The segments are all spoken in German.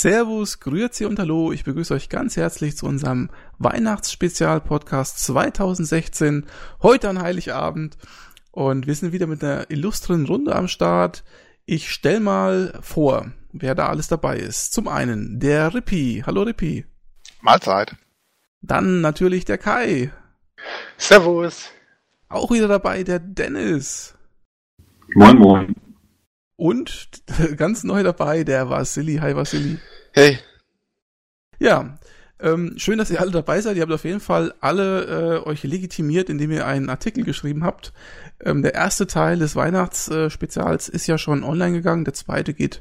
Servus, Grüezi und Hallo. Ich begrüße euch ganz herzlich zu unserem Weihnachtsspezial-Podcast 2016. Heute an Heiligabend. Und wir sind wieder mit einer illustren Runde am Start. Ich stell mal vor, wer da alles dabei ist. Zum einen der Rippi. Hallo Rippi. Mahlzeit. Dann natürlich der Kai. Servus. Auch wieder dabei der Dennis. Moin, moin. Und ganz neu dabei der Vasili. Hi Vasili. Hey. Ja, ähm, schön, dass ihr alle dabei seid. Ihr habt auf jeden Fall alle äh, euch legitimiert, indem ihr einen Artikel geschrieben habt. Ähm, der erste Teil des Weihnachtsspezials ist ja schon online gegangen. Der zweite geht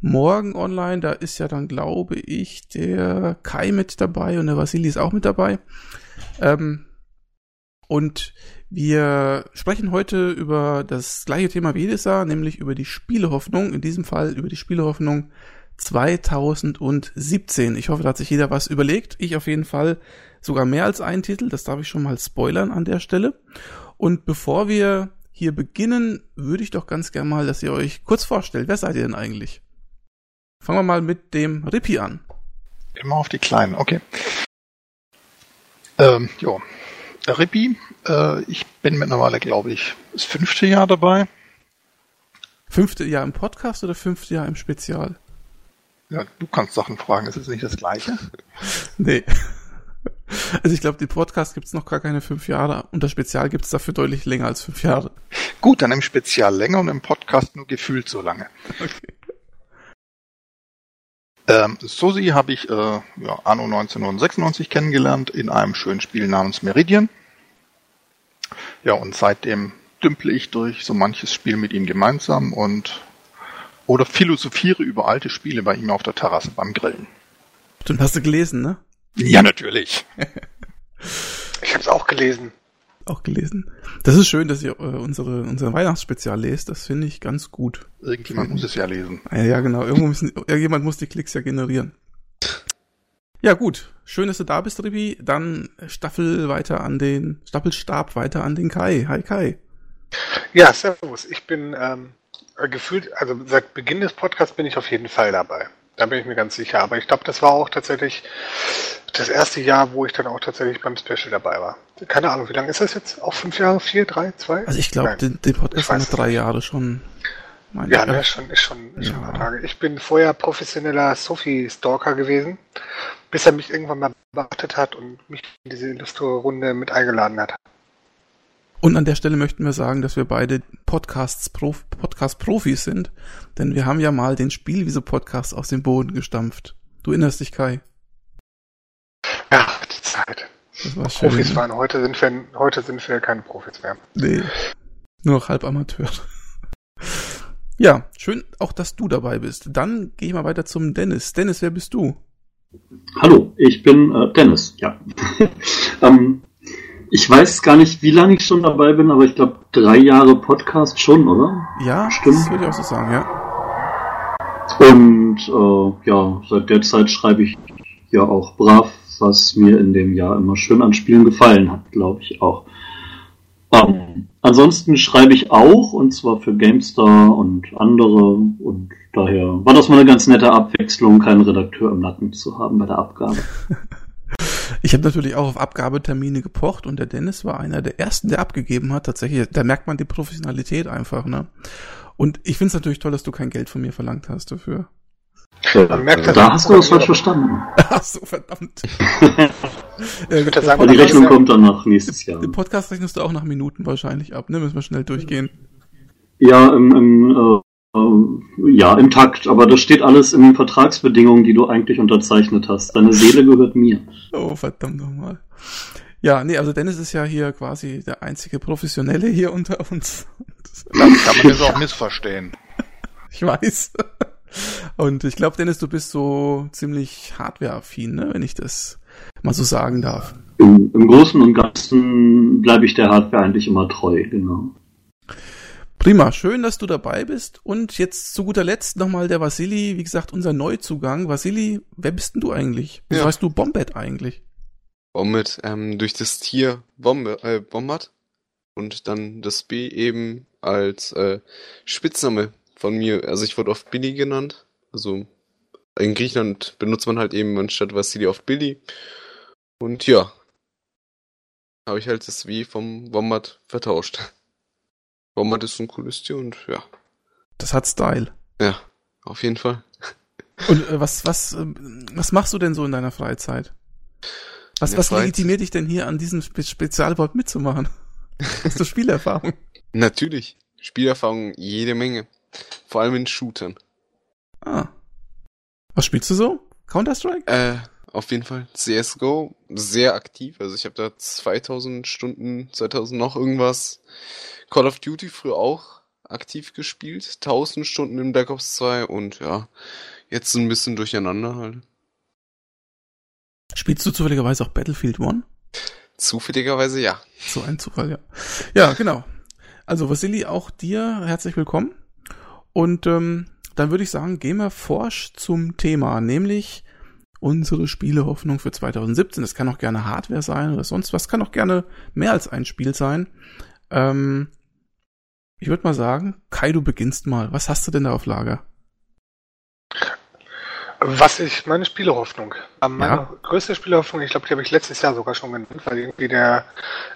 morgen online. Da ist ja dann, glaube ich, der Kai mit dabei und der Vasili ist auch mit dabei. Ähm, und wir sprechen heute über das gleiche Thema wie jedes Jahr, nämlich über die Spielehoffnung. In diesem Fall über die Spielehoffnung 2017. Ich hoffe, da hat sich jeder was überlegt. Ich auf jeden Fall sogar mehr als einen Titel. Das darf ich schon mal spoilern an der Stelle. Und bevor wir hier beginnen, würde ich doch ganz gerne mal, dass ihr euch kurz vorstellt. Wer seid ihr denn eigentlich? Fangen wir mal mit dem Rippi an. Immer auf die Kleinen, okay. Ähm, jo. Rippi, äh, ich bin mittlerweile, glaube ich, das fünfte Jahr dabei. Fünfte Jahr im Podcast oder fünfte Jahr im Spezial? Ja, du kannst Sachen fragen, ist es nicht das gleiche? nee. Also ich glaube, den Podcast gibt's noch gar keine fünf Jahre und das Spezial gibt's dafür deutlich länger als fünf Jahre. Gut, dann im Spezial länger und im Podcast nur gefühlt so lange. Okay. Ähm, Susi habe ich äh, ja, anno 1996 kennengelernt in einem schönen Spiel namens Meridian. Ja, und seitdem dümple ich durch so manches Spiel mit ihm gemeinsam und oder philosophiere über alte Spiele bei ihm auf der Terrasse beim Grillen. Stimmt, hast du gelesen, ne? Ja, natürlich. ich habe es auch gelesen. Auch gelesen. Das ist schön, dass ihr äh, unsere unser Weihnachtsspezial lest. Das finde ich ganz gut. Irgendjemand muss es ja lesen. Ja, ja genau. Irgendwo müssen, irgendjemand muss die Klicks ja generieren. Ja, gut. Schön, dass du da bist, Ribi. Dann Staffel weiter an den, Staffelstab weiter an den Kai. Hi, Kai. Ja, servus. Ich bin ähm, gefühlt, also seit Beginn des Podcasts bin ich auf jeden Fall dabei. Da bin ich mir ganz sicher. Aber ich glaube, das war auch tatsächlich das erste Jahr, wo ich dann auch tatsächlich beim Special dabei war. Keine Ahnung, wie lange ist das jetzt? Auch fünf Jahre? Vier, drei, zwei? Also ich glaube, den, den Podcast haben wir drei Jahre schon. ja, ne, schon, ist schon, ist ja. schon ein paar Tage. Ich bin vorher professioneller Sophie-Stalker gewesen, bis er mich irgendwann mal beachtet hat und mich in diese Illustre-Runde mit eingeladen hat. Und an der Stelle möchten wir sagen, dass wir beide Podcasts Prof Podcast-Profis sind, denn wir haben ja mal den Spielwiese-Podcast aus dem Boden gestampft. Du erinnerst dich, Kai? Ja, die Zeit. Das war schön, Profis waren, heute sind wir, heute sind wir keine Profis mehr. Nee, nur noch halb Amateur. ja, schön auch, dass du dabei bist. Dann gehe ich mal weiter zum Dennis. Dennis, wer bist du? Hallo, ich bin äh, Dennis, ja. ähm, ich weiß gar nicht, wie lange ich schon dabei bin, aber ich glaube drei Jahre Podcast schon, oder? Ja, stimmt. Das würde ich auch so sagen, ja. Und äh, ja, seit der Zeit schreibe ich ja auch brav, was mir in dem Jahr immer schön an Spielen gefallen hat, glaube ich auch. Ähm, ansonsten schreibe ich auch, und zwar für GameStar und andere, und daher war das mal eine ganz nette Abwechslung, keinen Redakteur im Nacken zu haben bei der Abgabe. Ich habe natürlich auch auf Abgabetermine gepocht und der Dennis war einer der ersten, der abgegeben hat. Tatsächlich, da merkt man die Professionalität einfach, ne? Und ich finde es natürlich toll, dass du kein Geld von mir verlangt hast dafür. Man merkt, da, da hast du das falsch verstanden. Ach so, verdammt. äh, sagen, die Rechnung ja, kommt dann nach nächstes Jahr. Den Podcast rechnest du auch nach Minuten wahrscheinlich ab, ne? Müssen wir schnell durchgehen. Ja, im, im äh, ja, im Takt, aber das steht alles in den Vertragsbedingungen, die du eigentlich unterzeichnet hast. Deine Seele gehört mir. Oh, verdammt nochmal. Ja, nee, also Dennis ist ja hier quasi der einzige Professionelle hier unter uns. Dann kann man das auch missverstehen. Ich weiß. Und ich glaube, Dennis, du bist so ziemlich hardware-affin, ne? wenn ich das mal so sagen darf. Im, Im Großen und Ganzen bleibe ich der Hardware eigentlich immer treu, genau. Prima, schön, dass du dabei bist. Und jetzt zu guter Letzt nochmal der Vasili, wie gesagt, unser Neuzugang. Vasili, wer bist denn du eigentlich? Wie ja. heißt du Bombet eigentlich? Bombet, ähm, durch das Tier Bombe, äh, Bombard und dann das B eben als äh, Spitzname von mir. Also ich wurde oft Billy genannt, also in Griechenland benutzt man halt eben anstatt Vassili oft Billy. Und ja, habe ich halt das W vom Wombat vertauscht. Wombat ist ein cooles Tier und ja. Das hat Style. Ja, auf jeden Fall. Und äh, was, was, äh, was machst du denn so in deiner Freizeit? Was, was Freizeit? legitimiert dich denn hier an diesem Spe Spezialwort mitzumachen? Hast du Spielerfahrung? Natürlich. Spielerfahrung jede Menge. Vor allem in Shootern. Ah. Was spielst du so? Counter-Strike? Äh, auf jeden Fall. CSGO, sehr aktiv. Also ich habe da 2000 Stunden, 2000 noch irgendwas. Call of Duty früher auch aktiv gespielt. 1000 Stunden in Black Ops 2 und ja, jetzt ein bisschen durcheinander halt. Spielst du zufälligerweise auch Battlefield 1? Zufälligerweise ja. So ein Zufall, ja. Ja, genau. Also Vasili, auch dir herzlich willkommen. Und ähm, dann würde ich sagen, gehen wir forsch zum Thema, nämlich unsere Spielehoffnung für 2017. Das kann auch gerne Hardware sein oder sonst was. Kann auch gerne mehr als ein Spiel sein. Ähm, ich würde mal sagen, Kai, du beginnst mal. Was hast du denn da auf Lager? Was ich, meine Spielehoffnung. Ähm, meine ja. größte Spielehoffnung, ich glaube, die habe ich letztes Jahr sogar schon genannt, weil irgendwie der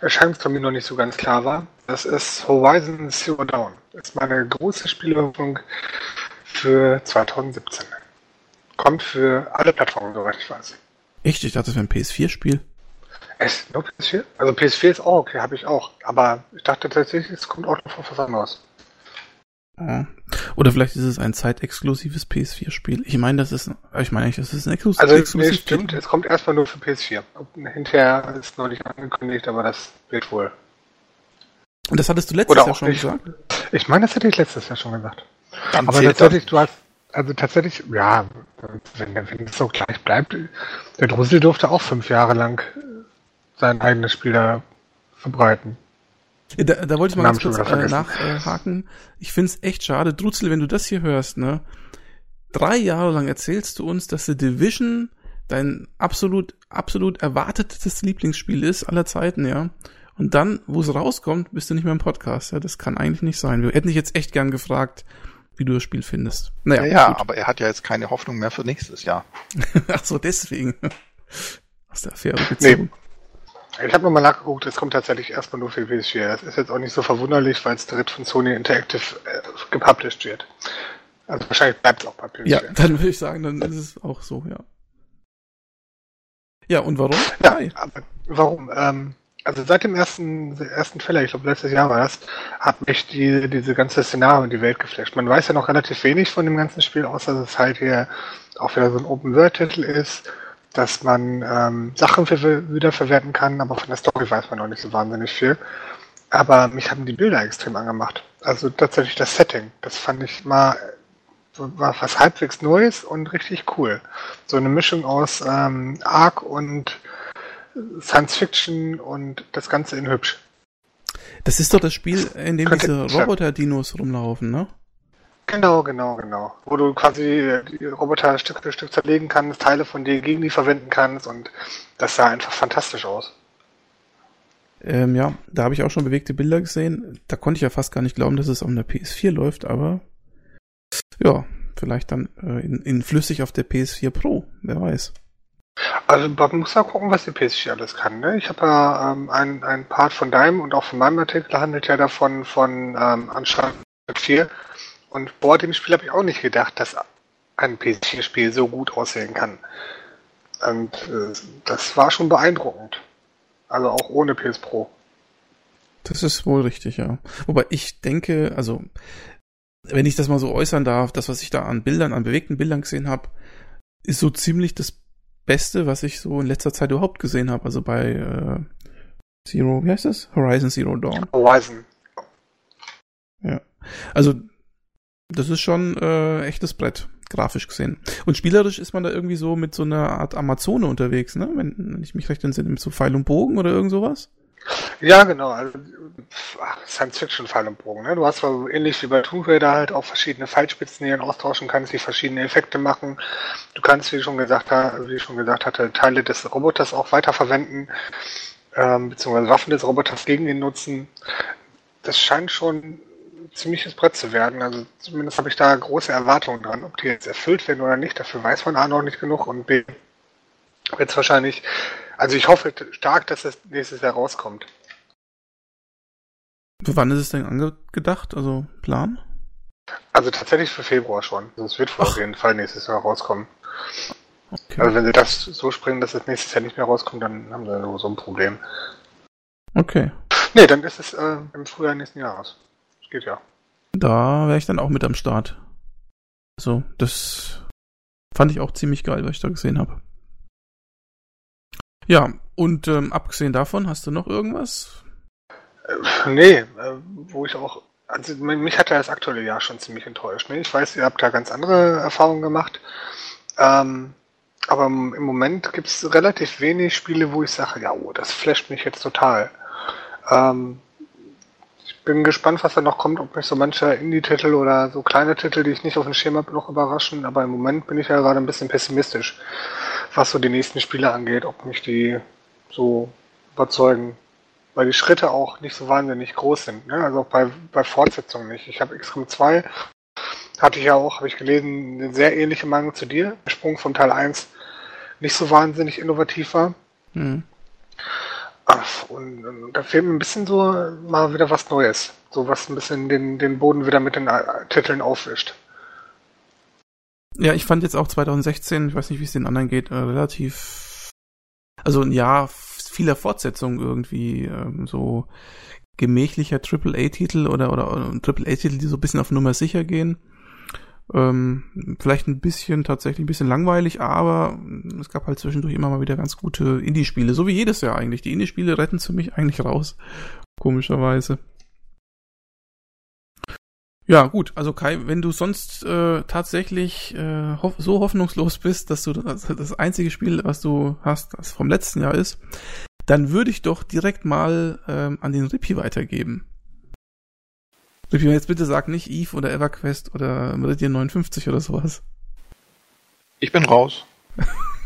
Erscheinungstermin noch nicht so ganz klar war. Das ist Horizon Zero Dawn. Das ist meine große Spielehoffnung für 2017. Kommt für alle Plattformen, soweit ich weiß. Echt? Ich dachte, das wäre ein PS4-Spiel. Es nur PS4? Also PS4 ist auch okay, habe ich auch. Aber ich dachte tatsächlich, es kommt auch noch von was anderes. Oder vielleicht ist es ein zeitexklusives PS4-Spiel. Ich meine, das ist, ich meine das ist ein Exklus also, exklusives nee, stimmt, es kommt erstmal nur für PS4. Hinterher ist noch nicht angekündigt, aber das wird wohl. Und das hattest du letztes Oder Jahr schon nicht. gesagt? Ich meine, das hätte ich letztes Jahr schon gesagt. Dann aber tatsächlich, du hast, also tatsächlich, ja, wenn, wenn es so gleich bleibt, der Drusel durfte auch fünf Jahre lang sein eigenes Spiel da verbreiten. Da, da wollte ich mal ganz kurz äh, nachhaken. ich find's echt schade. Drutzel, wenn du das hier hörst, ne? Drei Jahre lang erzählst du uns, dass The Division dein absolut, absolut erwartetes Lieblingsspiel ist aller Zeiten, ja? Und dann, wo es rauskommt, bist du nicht mehr im Podcast. Ja, das kann eigentlich nicht sein. Wir hätten dich jetzt echt gern gefragt, wie du das Spiel findest. Naja, ja, ja aber er hat ja jetzt keine Hoffnung mehr für nächstes Jahr. Ach so, deswegen. Aus der Affäre gezogen. Nee. Ich habe nochmal nachgeguckt, es kommt tatsächlich erstmal nur für PS4. Das ist jetzt auch nicht so verwunderlich, weil es direkt von Sony Interactive äh, gepublished wird. Also wahrscheinlich bleibt es auch bei PS4. Ja, dann würde ich sagen, dann ist es auch so, ja. Ja, und warum? Ja, aber warum? Ähm, also seit dem ersten, ersten Fälle, ich glaube letztes Jahr war das, hat mich die, diese ganze Szenario in die Welt geflasht. Man weiß ja noch relativ wenig von dem ganzen Spiel, außer dass es halt hier auch wieder so ein Open-World-Titel ist dass man ähm, Sachen für, wiederverwerten kann, aber von der Story weiß man noch nicht so wahnsinnig viel. Aber mich haben die Bilder extrem angemacht. Also tatsächlich das Setting. Das fand ich mal war was halbwegs Neues und richtig cool. So eine Mischung aus ähm, Arc und Science Fiction und das Ganze in hübsch. Das ist doch das Spiel, in dem diese Roboter-Dinos rumlaufen, ne? Genau, genau, genau. Wo du quasi die Roboter Stück für Stück zerlegen kannst, Teile von dir gegen die verwenden kannst und das sah einfach fantastisch aus. Ähm, ja, da habe ich auch schon bewegte Bilder gesehen. Da konnte ich ja fast gar nicht glauben, dass es auf der PS4 läuft, aber ja, vielleicht dann äh, in, in flüssig auf der PS4 Pro, wer weiß. Also man muss ja gucken, was die PS4 alles kann. Ne? Ich habe ja ähm, ein, ein Part von deinem und auch von meinem Artikel handelt ja davon von ähm, Anschlag 4 und vor dem Spiel habe ich auch nicht gedacht, dass ein PS4-Spiel so gut aussehen kann. Und äh, das war schon beeindruckend. Also auch ohne PS Pro. Das ist wohl richtig, ja. Wobei ich denke, also wenn ich das mal so äußern darf, das, was ich da an Bildern, an bewegten Bildern gesehen habe, ist so ziemlich das Beste, was ich so in letzter Zeit überhaupt gesehen habe. Also bei äh, Zero, wie heißt das? Horizon Zero Dawn. Horizon. Ja. Also das ist schon äh, echtes Brett, grafisch gesehen. Und spielerisch ist man da irgendwie so mit so einer Art Amazone unterwegs, ne? Wenn, wenn ich mich recht entsinne, mit so Pfeil und Bogen oder irgend sowas. Ja, genau. Also, Science-Fiction-Pfeil und Bogen. Ne? Du hast zwar ähnlich wie bei Tomb Raider halt auch verschiedene Pfeilspitzen, die austauschen kannst, die verschiedene Effekte machen. Du kannst, wie schon gesagt, wie ich schon gesagt hatte, Teile des Roboters auch weiterverwenden, ähm, beziehungsweise Waffen des Roboters gegen ihn nutzen. Das scheint schon ziemliches Brett zu werden. Also zumindest habe ich da große Erwartungen dran. Ob die jetzt erfüllt werden oder nicht, dafür weiß man A noch nicht genug und B wird es wahrscheinlich, also ich hoffe stark, dass es nächstes Jahr rauskommt. Für wann ist es denn angedacht, also Plan? Also tatsächlich für Februar schon. Also es wird auf jeden Fall nächstes Jahr rauskommen. Okay. Also wenn sie das so springen, dass es nächstes Jahr nicht mehr rauskommt, dann haben sie so ein Problem. Okay. Nee, dann ist es äh, im Frühjahr nächsten Jahres. Das geht ja. Da wäre ich dann auch mit am Start. Also, das fand ich auch ziemlich geil, was ich da gesehen habe. Ja, und ähm, abgesehen davon, hast du noch irgendwas? Äh, nee, äh, wo ich auch, also mich hat ja das aktuelle Jahr schon ziemlich enttäuscht. Ne? Ich weiß, ihr habt da ganz andere Erfahrungen gemacht. Ähm, aber im Moment gibt es relativ wenig Spiele, wo ich sage, ja, oh, das flasht mich jetzt total. Ähm, ich bin gespannt, was da noch kommt, ob mich so mancher Indie-Titel oder so kleine Titel, die ich nicht auf dem Schirm habe, noch überraschen. Aber im Moment bin ich ja gerade ein bisschen pessimistisch, was so die nächsten Spiele angeht, ob mich die so überzeugen. Weil die Schritte auch nicht so wahnsinnig groß sind. Ne? Also auch bei, bei Fortsetzungen nicht. Ich habe XCOM 2 hatte ich ja auch, habe ich gelesen, eine sehr ähnliche Meinung zu dir. Der Sprung von Teil 1 nicht so wahnsinnig innovativ war. Hm. Ach, und, und, da fehlt mir ein bisschen so mal wieder was Neues. So was ein bisschen den, den Boden wieder mit den Titeln aufwischt. Ja, ich fand jetzt auch 2016, ich weiß nicht, wie es den anderen geht, äh, relativ, also ein Jahr vieler Fortsetzungen irgendwie, ähm, so gemächlicher AAA-Titel oder, oder, AAA-Titel, die so ein bisschen auf Nummer sicher gehen. Ähm, vielleicht ein bisschen, tatsächlich ein bisschen langweilig, aber es gab halt zwischendurch immer mal wieder ganz gute Indie-Spiele, so wie jedes Jahr eigentlich. Die Indie-Spiele retten für mich eigentlich raus, komischerweise. Ja, gut, also Kai, wenn du sonst äh, tatsächlich äh, hoff so hoffnungslos bist, dass du das, das einzige Spiel, was du hast, das vom letzten Jahr ist, dann würde ich doch direkt mal ähm, an den Rippy weitergeben. Rippy, jetzt bitte sag nicht Eve oder EverQuest oder Meridian 59 oder sowas. Ich bin raus.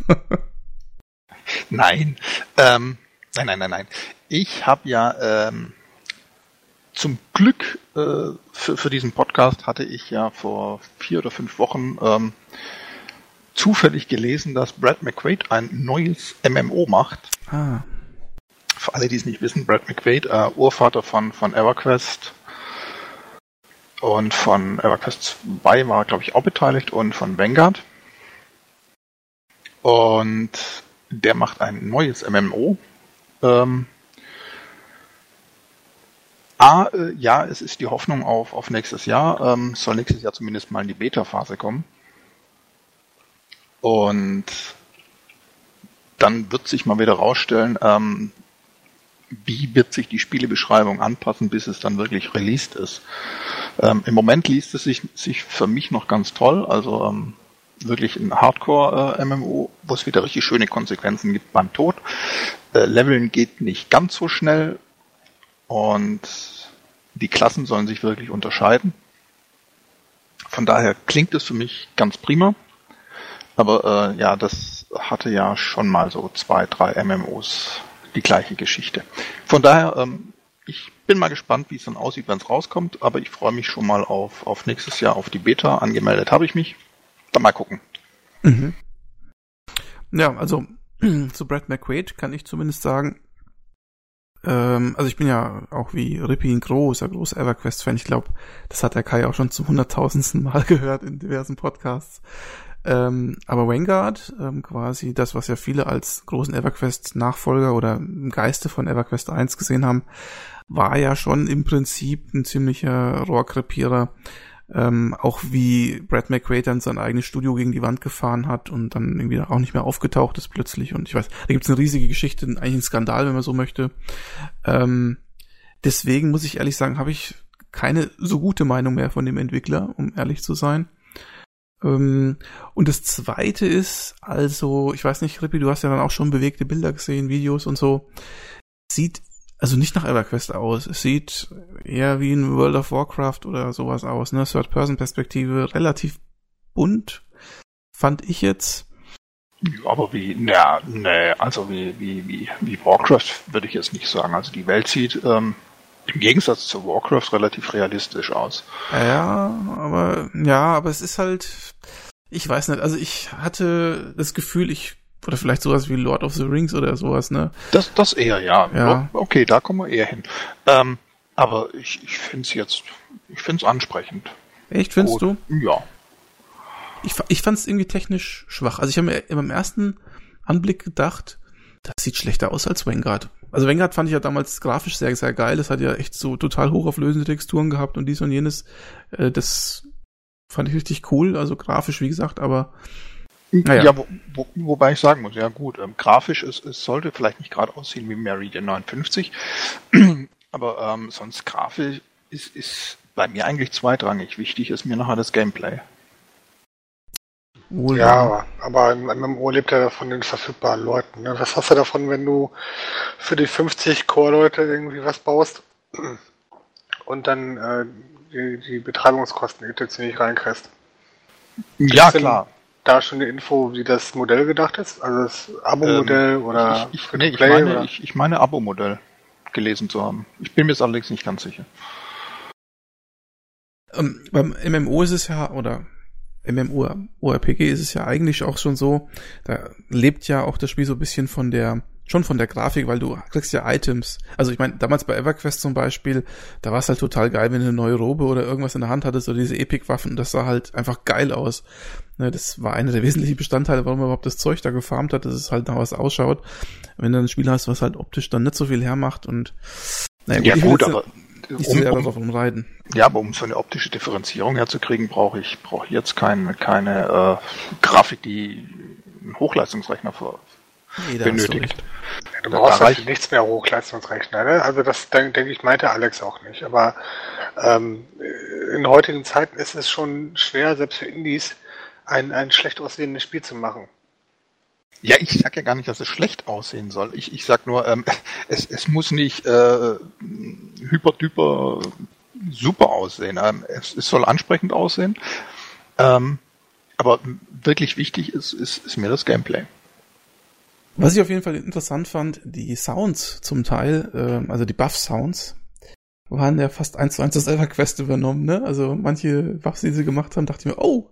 nein. Ähm, nein, nein, nein, nein. Ich habe ja ähm, zum Glück äh, für, für diesen Podcast hatte ich ja vor vier oder fünf Wochen ähm, zufällig gelesen, dass Brad McQuaid ein neues MMO macht. Ah. Für alle, die es nicht wissen, Brad McQuaid, äh, Urvater von, von EverQuest und von EverQuest 2 war, glaube ich, auch beteiligt und von Vanguard. Und der macht ein neues MMO. Ähm, A, äh, ja, es ist die Hoffnung auf, auf nächstes Jahr. Ähm, soll nächstes Jahr zumindest mal in die Beta-Phase kommen. Und dann wird sich mal wieder rausstellen, ähm, wie wird sich die Spielebeschreibung anpassen, bis es dann wirklich released ist. Ähm, Im Moment liest es sich, sich für mich noch ganz toll, also ähm, wirklich ein Hardcore-MMO, äh, wo es wieder richtig schöne Konsequenzen gibt beim Tod. Äh, Leveln geht nicht ganz so schnell und die Klassen sollen sich wirklich unterscheiden. Von daher klingt es für mich ganz prima. Aber äh, ja, das hatte ja schon mal so zwei, drei MMOs die gleiche Geschichte. Von daher, ähm, ich bin mal gespannt, wie es dann aussieht, wenn es rauskommt, aber ich freue mich schon mal auf, auf nächstes Jahr auf die Beta. Angemeldet habe ich mich. Dann mal gucken. Mhm. Ja, also zu Brad McQuaid kann ich zumindest sagen, ähm, also ich bin ja auch wie Rippy ein großer, großer EverQuest-Fan. Ich glaube, das hat der Kai auch schon zum hunderttausendsten Mal gehört in diversen Podcasts. Ähm, aber Vanguard, ähm, quasi das, was ja viele als großen EverQuest-Nachfolger oder im Geiste von EverQuest 1 gesehen haben, war ja schon im Prinzip ein ziemlicher Rohrkrepierer. Ähm, auch wie Brad McQuaid dann sein eigenes Studio gegen die Wand gefahren hat und dann irgendwie auch nicht mehr aufgetaucht ist plötzlich. Und ich weiß, da gibt's eine riesige Geschichte, eigentlich ein Skandal, wenn man so möchte. Ähm, deswegen muss ich ehrlich sagen, habe ich keine so gute Meinung mehr von dem Entwickler, um ehrlich zu sein. Ähm, und das zweite ist, also, ich weiß nicht, Rippi, du hast ja dann auch schon bewegte Bilder gesehen, Videos und so. Sieht also nicht nach EverQuest aus. Es sieht eher wie ein World of Warcraft oder sowas aus, ne? Third-Person-Perspektive, relativ bunt, fand ich jetzt. Ja, aber wie, na, ne, also wie, wie, wie, wie Warcraft würde ich jetzt nicht sagen. Also die Welt sieht ähm, im Gegensatz zu Warcraft relativ realistisch aus. Ja, aber ja, aber es ist halt, ich weiß nicht, also ich hatte das Gefühl, ich oder vielleicht sowas wie Lord of the Rings oder sowas, ne? Das, das eher, ja. Ja. Okay, da kommen wir eher hin. Ähm, aber ich, ich finde es jetzt, ich finde es ansprechend. Echt, findest Gut. du? Ja. Ich, ich fand es irgendwie technisch schwach. Also ich habe mir beim ersten Anblick gedacht, das sieht schlechter aus als Vanguard. Also Vanguard fand ich ja damals grafisch sehr, sehr geil. Das hat ja echt so total hochauflösende Texturen gehabt und dies und jenes. Äh, das fand ich richtig cool. Also grafisch, wie gesagt, aber Naja. Ja, wo, wo, wobei ich sagen muss, ja gut, ähm, grafisch ist, es sollte vielleicht nicht gerade aussehen wie Meridian 59, aber ähm, sonst grafisch ist, ist bei mir eigentlich zweitrangig. Wichtig ist mir nachher das Gameplay. wohl. Ja, aber, ein MMO lebt ja von den verfügbaren Leuten. Ne? Was hast du davon, wenn du für die 50 Core-Leute irgendwie was baust und dann äh, die, die Betreibungskosten etc. nicht reinkriegst? Ja, denn klar. Da schon eine Info, wie das Modell gedacht ist? Also das Abo-Modell oder Ähm, ich, ich, Free nee, ich Play meine, oder? ich, ich meine Abo-Modell gelesen zu haben. Ich bin mir jetzt allerdings nicht ganz sicher. Ähm, beim MMO ist es ja, oder MMORPG ist es ja eigentlich auch schon so, da lebt ja auch das Spiel so ein bisschen von der, schon von der Grafik, weil du kriegst ja Items. Also ich meine, damals bei EverQuest zum Beispiel, da war es halt total geil, wenn du eine neue Robe oder irgendwas in der Hand hattest oder diese Epic-Waffen, das sah halt einfach geil aus. Ne, das war einer der wesentlichen Bestandteile, warum man überhaupt das Zeug da gefarmt hat, dass es halt nach was ausschaut. Wenn du ein Spiel hast, was halt optisch dann nicht so viel hermacht und naja, Ja ich will gut, aber so um, um, darauf umreiten. ja, aber um so eine optische Differenzierung herzukriegen, brauche ich brauche jetzt keine keine äh, Grafik, die einen Hochleistungsrechner ver Nee, du benötigt. Du Da- brauchst da halt nichts mehr Hochleistungsrechner, ne? Also das denke denk ich meinte Alex auch nicht. Aber ähm, in heutigen Zeiten ist es schon schwer, selbst für Indies ein, ein schlecht aussehendes Spiel zu machen. Ja, ich sag ja gar nicht, dass es schlecht aussehen soll. Ich, ich sag nur, ähm, es, es muss nicht äh, hyper-duper super aussehen. Ähm, es, es soll ansprechend aussehen. Ähm, aber wirklich wichtig ist, ist, ist mir das Gameplay. Was ich auf jeden Fall interessant fand, die Sounds zum Teil, äh, also die Buff-Sounds, waren ja fast eins zu eins das EverQuest übernommen, ne? Also manche Buffs, die sie gemacht haben, dachte ich mir, oh,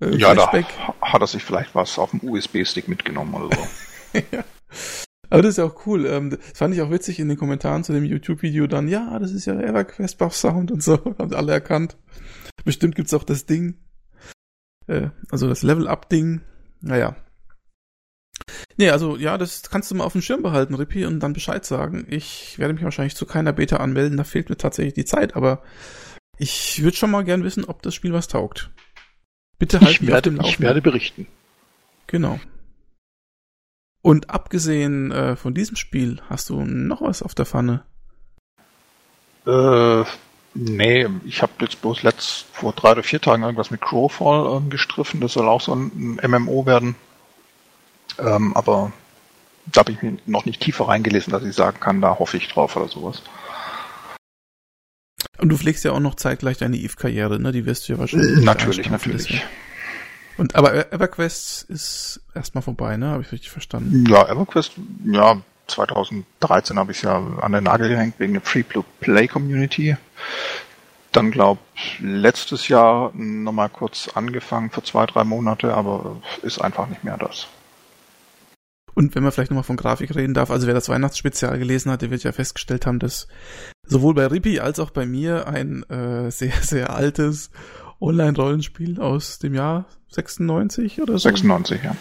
äh, Ja, da Flashback. hat er sich vielleicht was auf dem USB-Stick mitgenommen oder so. Aber das ist ja auch cool. Ähm, das fand ich auch witzig in den Kommentaren zu dem YouTube-Video dann, ja, das ist ja EverQuest Buff-Sound und so, haben sie alle erkannt. Bestimmt gibt's auch das Ding, äh, also das Level-Up-Ding. Naja. Nee, also ja, das kannst du mal auf dem Schirm behalten, Rippi, und dann Bescheid sagen. Ich werde mich wahrscheinlich zu keiner Beta anmelden, da fehlt mir tatsächlich die Zeit, aber ich würde schon mal gern wissen, ob das Spiel was taugt. Bitte halt Ich mich auf werde, ich werde berichten. Genau. Und abgesehen äh, von diesem Spiel, hast du noch was auf der Pfanne? Äh, nee, ich habe jetzt bloß letzt vor drei oder vier Tagen irgendwas mit Crowfall ähm, gestriffen. Das soll auch so ein, ein MMO werden. Ähm, aber da habe ich mir noch nicht tiefer reingelesen, dass ich sagen kann, da hoffe ich drauf oder sowas. Und du pflegst ja auch noch zeitgleich deine Eve-Karriere, ne? Die wirst du ja wahrscheinlich. Äh, Natürlich, natürlich. Und aber E- EverQuest ist erstmal vorbei, ne? Habe ich richtig verstanden. Ja, EverQuest, ja, 2013 habe ich ja an den Nagel gehängt wegen der Free-Play-Community. Dann glaub letztes Jahr nochmal kurz angefangen für zwei, drei Monate, aber ist einfach nicht mehr das. Und wenn man vielleicht nochmal von Grafik reden darf, also wer das Weihnachtsspezial gelesen hat, der wird ja festgestellt haben, dass sowohl bei Rippi als auch bei mir ein äh, sehr, sehr altes Online-Rollenspiel aus dem Jahr 96 oder so 96, ja.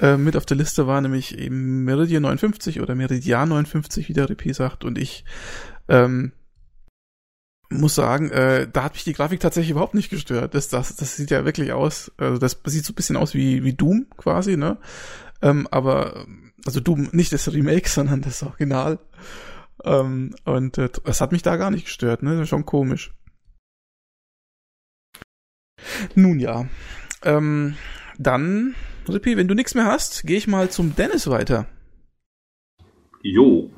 äh, mit auf der Liste war, nämlich eben Meridian 59 oder Meridian 59, wie der Repi sagt. Und ich ähm, muss sagen, äh, da hat mich die Grafik tatsächlich überhaupt nicht gestört. Das, das, das sieht ja wirklich aus, also das sieht so ein bisschen aus wie, wie Doom quasi, ne? Ähm, aber, also Doom, nicht das Remake, sondern das Original. Ähm, und äh, das hat mich da gar nicht gestört, ne? Das ist schon komisch. Nun ja. Ähm, dann, Rippi, wenn du nichts mehr hast, gehe ich mal zum Dennis weiter. Jo.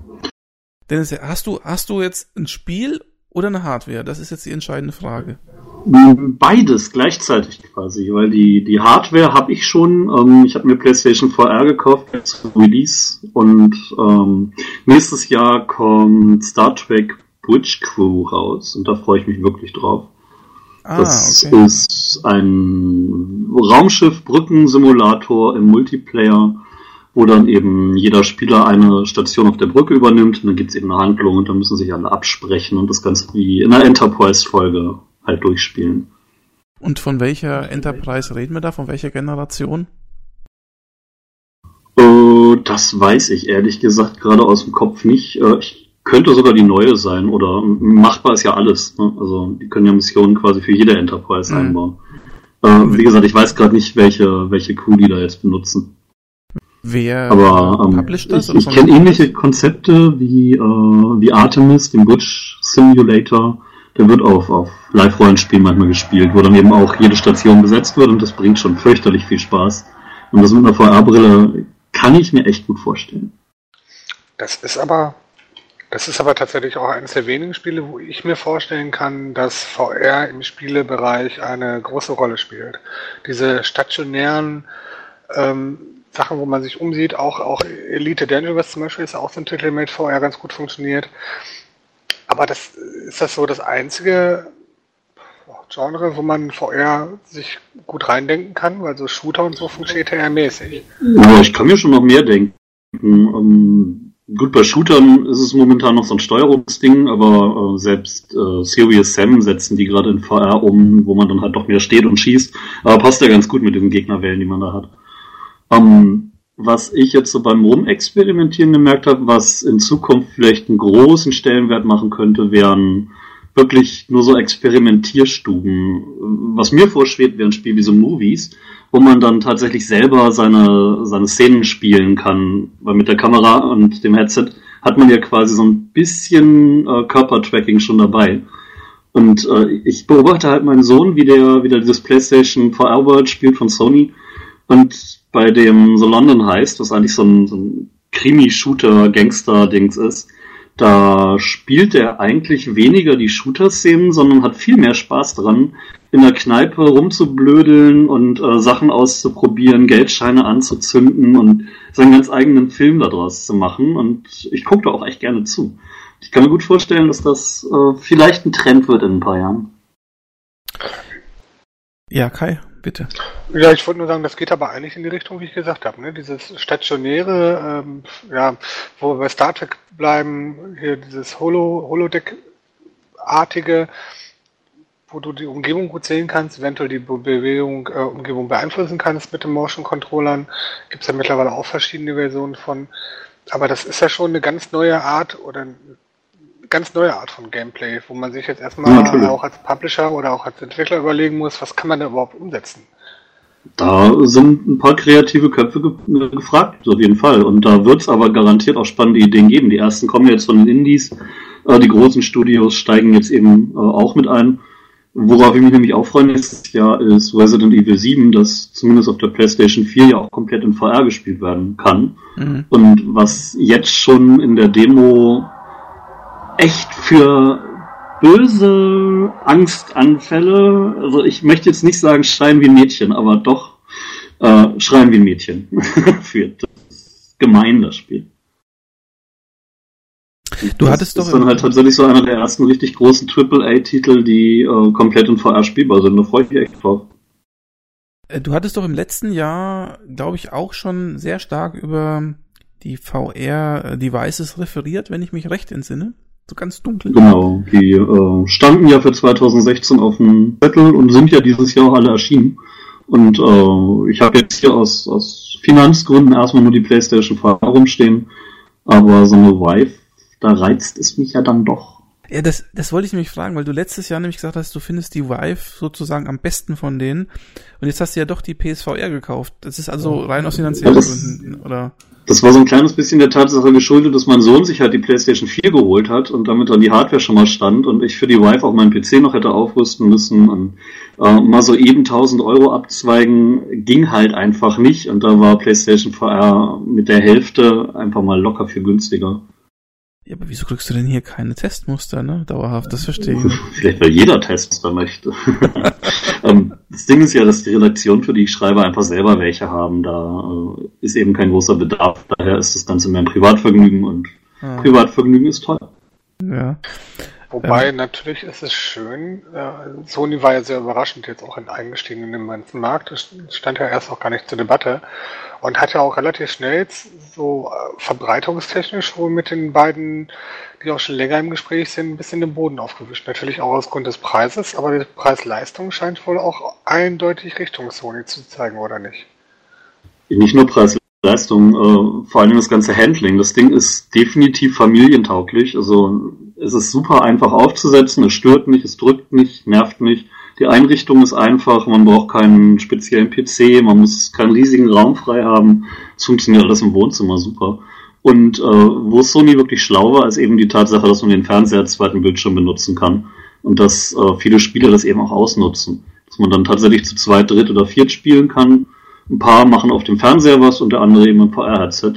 Dennis, hast du, hast du jetzt ein Spiel oder eine Hardware? Das ist jetzt die entscheidende Frage. Beides gleichzeitig quasi, weil die, die Hardware habe ich schon. Ähm, ich habe mir PlayStation VR gekauft zum Release und ähm, nächstes Jahr kommt Star Trek Bridge Crew raus und da freue ich mich wirklich drauf. Ah, das okay. ist ein Raumschiff-Brückensimulator im Multiplayer, wo dann eben jeder Spieler eine Station auf der Brücke übernimmt und dann gibt's eben eine Handlung und dann müssen sich alle absprechen und das Ganze wie in einer Enterprise-Folge halt durchspielen. Und von welcher Enterprise reden wir da? Von welcher Generation? Äh, das weiß ich ehrlich gesagt gerade aus dem Kopf nicht. Äh, ich könnte sogar die neue sein oder machbar ist ja alles. Ne? Also die können ja Missionen quasi für jede Enterprise Mhm. einbauen. Äh, wie gesagt, ich weiß gerade nicht, welche, welche Crew die da jetzt benutzen. Wer Aber ähm, published das? ich, oder ich kenne ähnliche Konzepte wie, äh, wie Artemis, den Bridge Simulator. Der wird auf, auf Live-Rollenspielen manchmal gespielt, wo dann eben auch jede Station besetzt wird und das bringt schon fürchterlich viel Spaß. Und das mit einer VR-Brille kann ich mir echt gut vorstellen. Das ist aber, das ist aber tatsächlich auch eines der wenigen Spiele, wo ich mir vorstellen kann, dass VR im Spielebereich eine große Rolle spielt. Diese stationären ähm, Sachen, wo man sich umsieht, auch, auch Elite Dangerous zum Beispiel ist auch so ein Titel, mit VR ganz gut funktioniert. Aber das ist das so das einzige Genre, wo man VR sich gut reindenken kann, weil so Shooter und so funktioniert ja mäßig. Aber ich kann mir schon noch mehr denken. Ähm, gut, bei Shootern ist es momentan noch so ein Steuerungsding, aber äh, selbst äh, Serious Sam setzen die gerade in VR um, wo man dann halt doch mehr steht und schießt. Aber passt ja ganz gut mit den Gegnerwellen, die man da hat. Ähm, was ich jetzt so beim Rumexperimentieren gemerkt habe, was in Zukunft vielleicht einen großen Stellenwert machen könnte, wären wirklich nur so Experimentierstuben. Was mir vorschwebt, wäre ein Spiel wie so Movies, wo man dann tatsächlich selber seine, seine Szenen spielen kann. Weil mit der Kamera und dem Headset hat man ja quasi so ein bisschen äh, Körpertracking schon dabei. Und äh, ich beobachte halt meinen Sohn, wie der wieder dieses PlayStation VR World spielt von Sony. Und bei dem The London heißt, was eigentlich so ein, so ein Krimi-Shooter-Gangster-Dings ist, da spielt er eigentlich weniger die Shooter-Szenen, sondern hat viel mehr Spaß dran, in der Kneipe rumzublödeln und äh, Sachen auszuprobieren, Geldscheine anzuzünden und seinen ganz eigenen Film daraus zu machen. Und ich gucke da auch echt gerne zu. Ich kann mir gut vorstellen, dass das äh, vielleicht ein Trend wird in ein paar Jahren. Ja, Kai, bitte. Ja, ich wollte nur sagen, das geht aber eigentlich in die Richtung, wie ich gesagt habe. Ne? Dieses stationäre, ähm, ja, wo wir bei Star Trek bleiben, hier dieses Holo, Holodeck-artige, wo du die Umgebung gut sehen kannst, eventuell die Be Bewegung, äh, Umgebung beeinflussen kannst mit den Motion-Controllern. Gibt es ja mittlerweile auch verschiedene Versionen von. Aber das ist ja schon eine ganz neue Art oder eine ganz neue Art von Gameplay, wo man sich jetzt erstmal Ja, natürlich. auch als Publisher oder auch als Entwickler überlegen muss, was kann man da überhaupt umsetzen. Da sind ein paar kreative Köpfe ge gefragt, auf jeden Fall. Und da wird es aber garantiert auch spannende Ideen geben. Die ersten kommen jetzt von den Indies. Äh, die großen Studios steigen jetzt eben äh, auch mit ein. Worauf ich mich nämlich auch freue nächstes Jahr ist Resident Evil 7, das zumindest auf der PlayStation 4 ja auch komplett in VR gespielt werden kann. Mhm. Und was jetzt schon in der Demo echt für böse Angstanfälle, also ich möchte jetzt nicht sagen schreien wie ein Mädchen, aber doch äh, schreien wie ein Mädchen führt. Das ist gemein, das Spiel. Du das hattest doch ist dann halt tatsächlich so einer der ersten richtig großen AAA-Titel, die äh, komplett in VR spielbar sind. Da freue ich mich echt drauf. Äh, Du hattest doch im letzten Jahr, glaube ich, auch schon sehr stark über die VR-Devices referiert, wenn ich mich recht entsinne. So ganz dunkel. Genau, die äh, standen ja für 2016 auf dem Zettel und sind ja dieses Jahr auch alle erschienen. Und äh, ich habe jetzt hier aus, aus Finanzgründen erstmal nur die PlayStation 4 rumstehen, aber so eine Vive, da reizt es mich ja dann doch. Ja, das, das wollte ich nämlich fragen, weil du letztes Jahr nämlich gesagt hast, du findest die Vive sozusagen am besten von denen. Und jetzt hast du ja doch die PSVR gekauft. Das ist also rein aus finanziellen Ja, das- Gründen, oder? Das war so ein kleines bisschen der Tatsache geschuldet, dass mein Sohn sich halt die PlayStation 4 geholt hat und damit dann die Hardware schon mal stand und ich für die Vive auch meinen PC noch hätte aufrüsten müssen. Und, äh, mal so eben 1000 Euro abzweigen ging halt einfach nicht und da war PlayStation VR mit der Hälfte einfach mal locker viel günstiger. Ja, aber wieso kriegst du denn hier keine Testmuster, ne? Dauerhaft, das verstehe ich. nicht. Vielleicht weil jeder Tester möchte. ähm, das Ding ist ja, dass die Redaktion, für die ich schreibe, einfach selber welche haben. Da äh, ist eben kein großer Bedarf. Daher ist das Ganze mehr ein Privatvergnügen und Ah, Privatvergnügen ist teuer. ja. Wobei ähm, natürlich ist es schön, äh, Sony war ja sehr überraschend jetzt auch eingestiegen in den ganzen Markt, das stand ja erst auch gar nicht zur Debatte und hat ja auch relativ schnell so äh, verbreitungstechnisch wohl mit den beiden, die auch schon länger im Gespräch sind, ein bisschen den Boden aufgewischt. Natürlich auch aus Grund des Preises, aber die Preis-Leistung scheint wohl auch eindeutig Richtung Sony zu zeigen, oder nicht? Nicht nur Preis Leistung, äh, vor allem das ganze Handling. Das Ding ist definitiv familientauglich. Also es ist super einfach aufzusetzen, es stört nicht, es drückt nicht, nervt nicht. Die Einrichtung ist einfach, man braucht keinen speziellen PC, man muss keinen riesigen Raum frei haben. Es funktioniert alles im Wohnzimmer super. Und äh, wo Sony wirklich schlau war, ist eben die Tatsache, dass man den Fernseher als zweiten Bildschirm benutzen kann. Und dass äh, viele Spieler das eben auch ausnutzen. Dass man dann tatsächlich zu zweit, dritt oder viert spielen kann ein paar machen auf dem Fernseher was und der andere eben ein VR-Headset.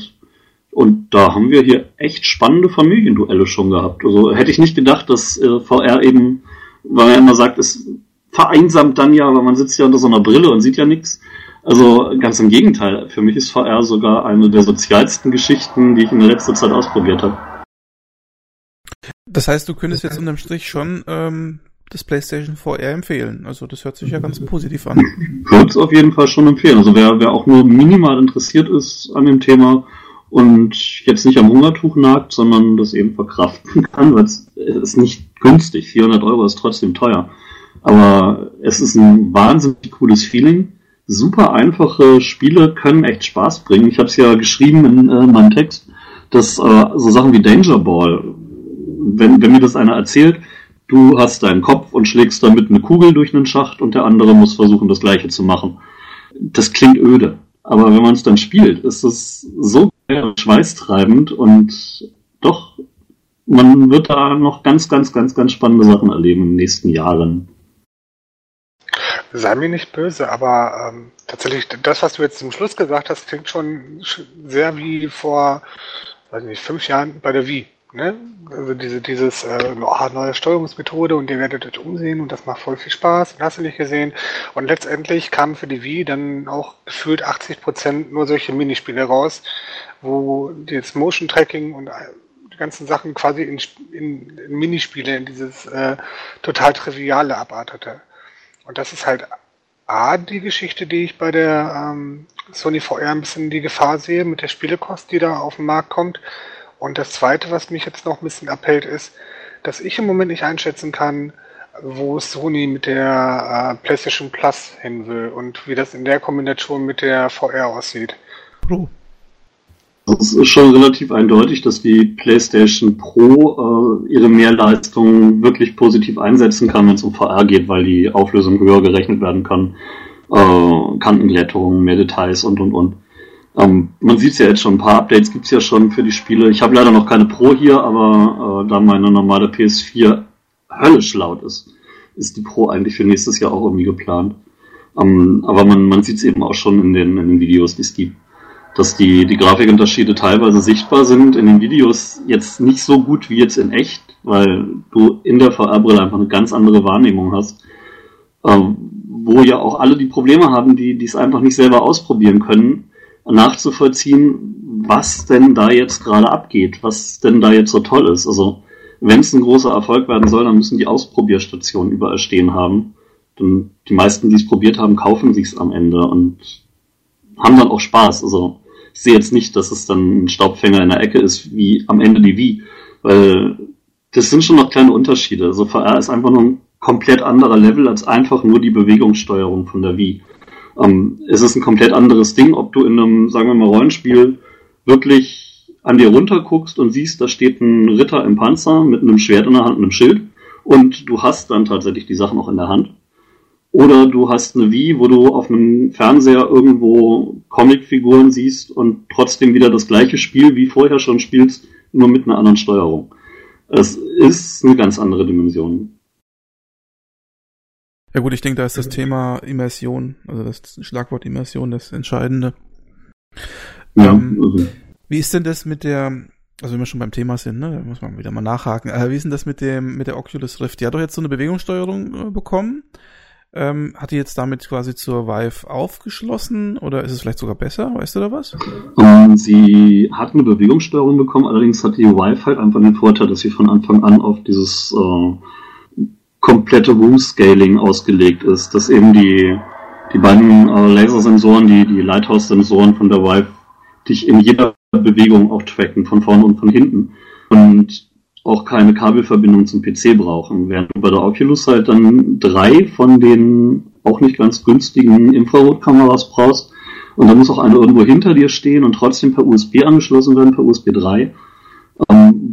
Und da haben wir hier echt spannende Familienduelle schon gehabt. Also hätte ich nicht gedacht, dass äh, VR eben, weil man ja immer sagt, es vereinsamt dann ja, weil man sitzt ja unter so einer Brille und sieht ja nichts. Also ganz im Gegenteil. Für mich ist VR sogar eine der sozialsten Geschichten, die ich in der letzten Zeit ausprobiert habe. Das heißt, du könntest jetzt unterm Strich schon ähm, das PlayStation VR empfehlen. Also das hört sich ja ganz positiv an. Ich würde es auf jeden Fall schon empfehlen. Also wer, wer auch nur minimal interessiert ist an dem Thema und jetzt nicht am Hungertuch nagt, sondern das eben verkraften kann, weil es ist nicht günstig. 400 Euro ist trotzdem teuer. Aber es ist ein wahnsinnig cooles Feeling. Super einfache Spiele können echt Spaß bringen. Ich habe es ja geschrieben in äh, meinem Text, dass äh, so Sachen wie Danger Ball, wenn, wenn mir das einer erzählt, Du hast deinen Kopf und schlägst damit eine Kugel durch einen Schacht und der andere muss versuchen, das gleiche zu machen. Das klingt öde. Aber wenn man es dann spielt, ist es so schweißtreibend und doch, man wird da noch ganz, ganz, ganz, ganz spannende Sachen erleben in den nächsten Jahren. Sei mir nicht böse, aber ähm, tatsächlich, das, was du jetzt zum Schluss gesagt hast, klingt schon sehr wie vor, weiß nicht, fünf Jahren bei der Wii. Ne? Also diese, dieses äh, oh, neue Steuerungsmethode und ihr werdet euch umsehen und das macht voll viel Spaß und hast du nicht gesehen. Und letztendlich kamen für die Wii dann auch gefühlt 80% nur solche Minispiele raus, wo jetzt Motion Tracking und äh, die ganzen Sachen quasi in, in, in Minispiele, in dieses äh, total Triviale abartete. Und das ist halt A, die Geschichte, die ich bei der ähm, Sony VR ein bisschen die Gefahr sehe mit der Spielekost, die da auf den Markt kommt. Und das Zweite, was mich jetzt noch ein bisschen abhält, ist, dass ich im Moment nicht einschätzen kann, wo Sony mit der äh, PlayStation Plus hin will und wie das in der Kombination mit der VR aussieht. Pro. Es ist schon relativ eindeutig, dass die PlayStation Pro äh, ihre Mehrleistung wirklich positiv einsetzen kann, wenn es um VR geht, weil die Auflösung höher gerechnet werden kann, äh, Kantenglätterung, mehr Details und und und. Ähm, man sieht es ja jetzt schon, ein paar Updates gibt es ja schon für die Spiele. Ich habe leider noch keine Pro hier, aber äh, da meine normale PS4 höllisch laut ist, ist die Pro eigentlich für nächstes Jahr auch irgendwie geplant. Ähm, aber man, man sieht es eben auch schon in den, in den Videos, die es gibt. Dass die, die Grafikunterschiede teilweise sichtbar sind, in den Videos jetzt nicht so gut wie jetzt in echt, weil du in der VR-Brille einfach eine ganz andere Wahrnehmung hast. Ähm, wo ja auch alle die Probleme haben, die es einfach nicht selber ausprobieren können, nachzuvollziehen, was denn da jetzt gerade abgeht, was denn da jetzt so toll ist. Also wenn es ein großer Erfolg werden soll, dann müssen die Ausprobierstationen überall stehen haben. Denn die meisten, die es probiert haben, kaufen sich's am Ende und haben dann auch Spaß. Also ich sehe jetzt nicht, dass es dann ein Staubfänger in der Ecke ist, wie am Ende die Wii, weil das sind schon noch kleine Unterschiede. Also VR ist einfach nur ein komplett anderer Level als einfach nur die Bewegungssteuerung von der Wii. Ähm, es ist ein komplett anderes Ding, ob du in einem, sagen wir mal, Rollenspiel wirklich an dir runter guckst und siehst, da steht ein Ritter im Panzer mit einem Schwert in der Hand und einem Schild und du hast dann tatsächlich die Sachen auch in der Hand. Oder du hast eine Wii, wo du auf einem Fernseher irgendwo Comicfiguren siehst und trotzdem wieder das gleiche Spiel wie vorher schon spielst, nur mit einer anderen Steuerung. Es ist eine ganz andere Dimension. Ja gut, ich denke, da ist das Thema Immersion, also das Schlagwort Immersion das Entscheidende. Ja, ähm, also. Wie ist denn das mit der, also wenn wir schon beim Thema sind, ne, da muss man wieder mal nachhaken. Äh, wie ist denn das mit dem, mit der Oculus Rift? Die hat doch jetzt so eine Bewegungssteuerung äh, bekommen. Ähm, hat die jetzt damit quasi zur Vive aufgeschlossen oder ist es vielleicht sogar besser? Weißt du da was? Um, ähm, sie hat eine Bewegungssteuerung bekommen, allerdings hat die Vive halt einfach den Vorteil, dass sie von Anfang an auf dieses äh, komplette Room-Scaling ausgelegt ist, dass eben die, die beiden äh, Lasersensoren, die, die Lighthouse-Sensoren von der Vive dich in jeder Bewegung auch tracken, von vorne und von hinten. Und auch keine Kabelverbindung zum PC brauchen, während du bei der Oculus halt dann drei von den auch nicht ganz günstigen Infrarotkameras brauchst. Und da muss auch eine irgendwo hinter dir stehen und trotzdem per USB angeschlossen werden, per USB 3, ähm,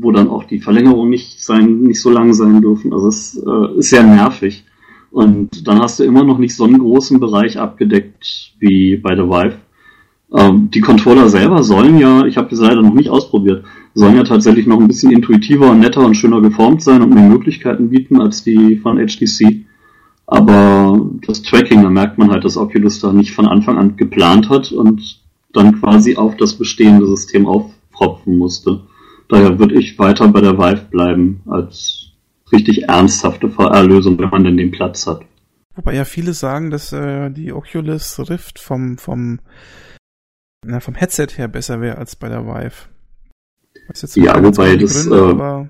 wo dann auch die Verlängerung nicht sein, nicht so lang sein dürfen. Also es äh, ist sehr nervig. Und dann hast du immer noch nicht so einen großen Bereich abgedeckt wie bei der Vive. Ähm, die Controller selber sollen ja, ich habe das leider noch nicht ausprobiert, sollen ja tatsächlich noch ein bisschen intuitiver und netter und schöner geformt sein und mehr Möglichkeiten bieten als die von HTC. Aber das Tracking, da merkt man halt, dass Oculus da nicht von Anfang an geplant hat und dann quasi auf das bestehende System aufpropfen musste. Daher würde ich weiter bei der Vive bleiben als richtig ernsthafte VR-Lösung, wenn man denn den Platz hat. Wobei ja viele sagen, dass äh, die Oculus Rift vom, vom na, vom Headset her besser wäre als bei der Vive. ja, wobei das. Gründe, äh, aber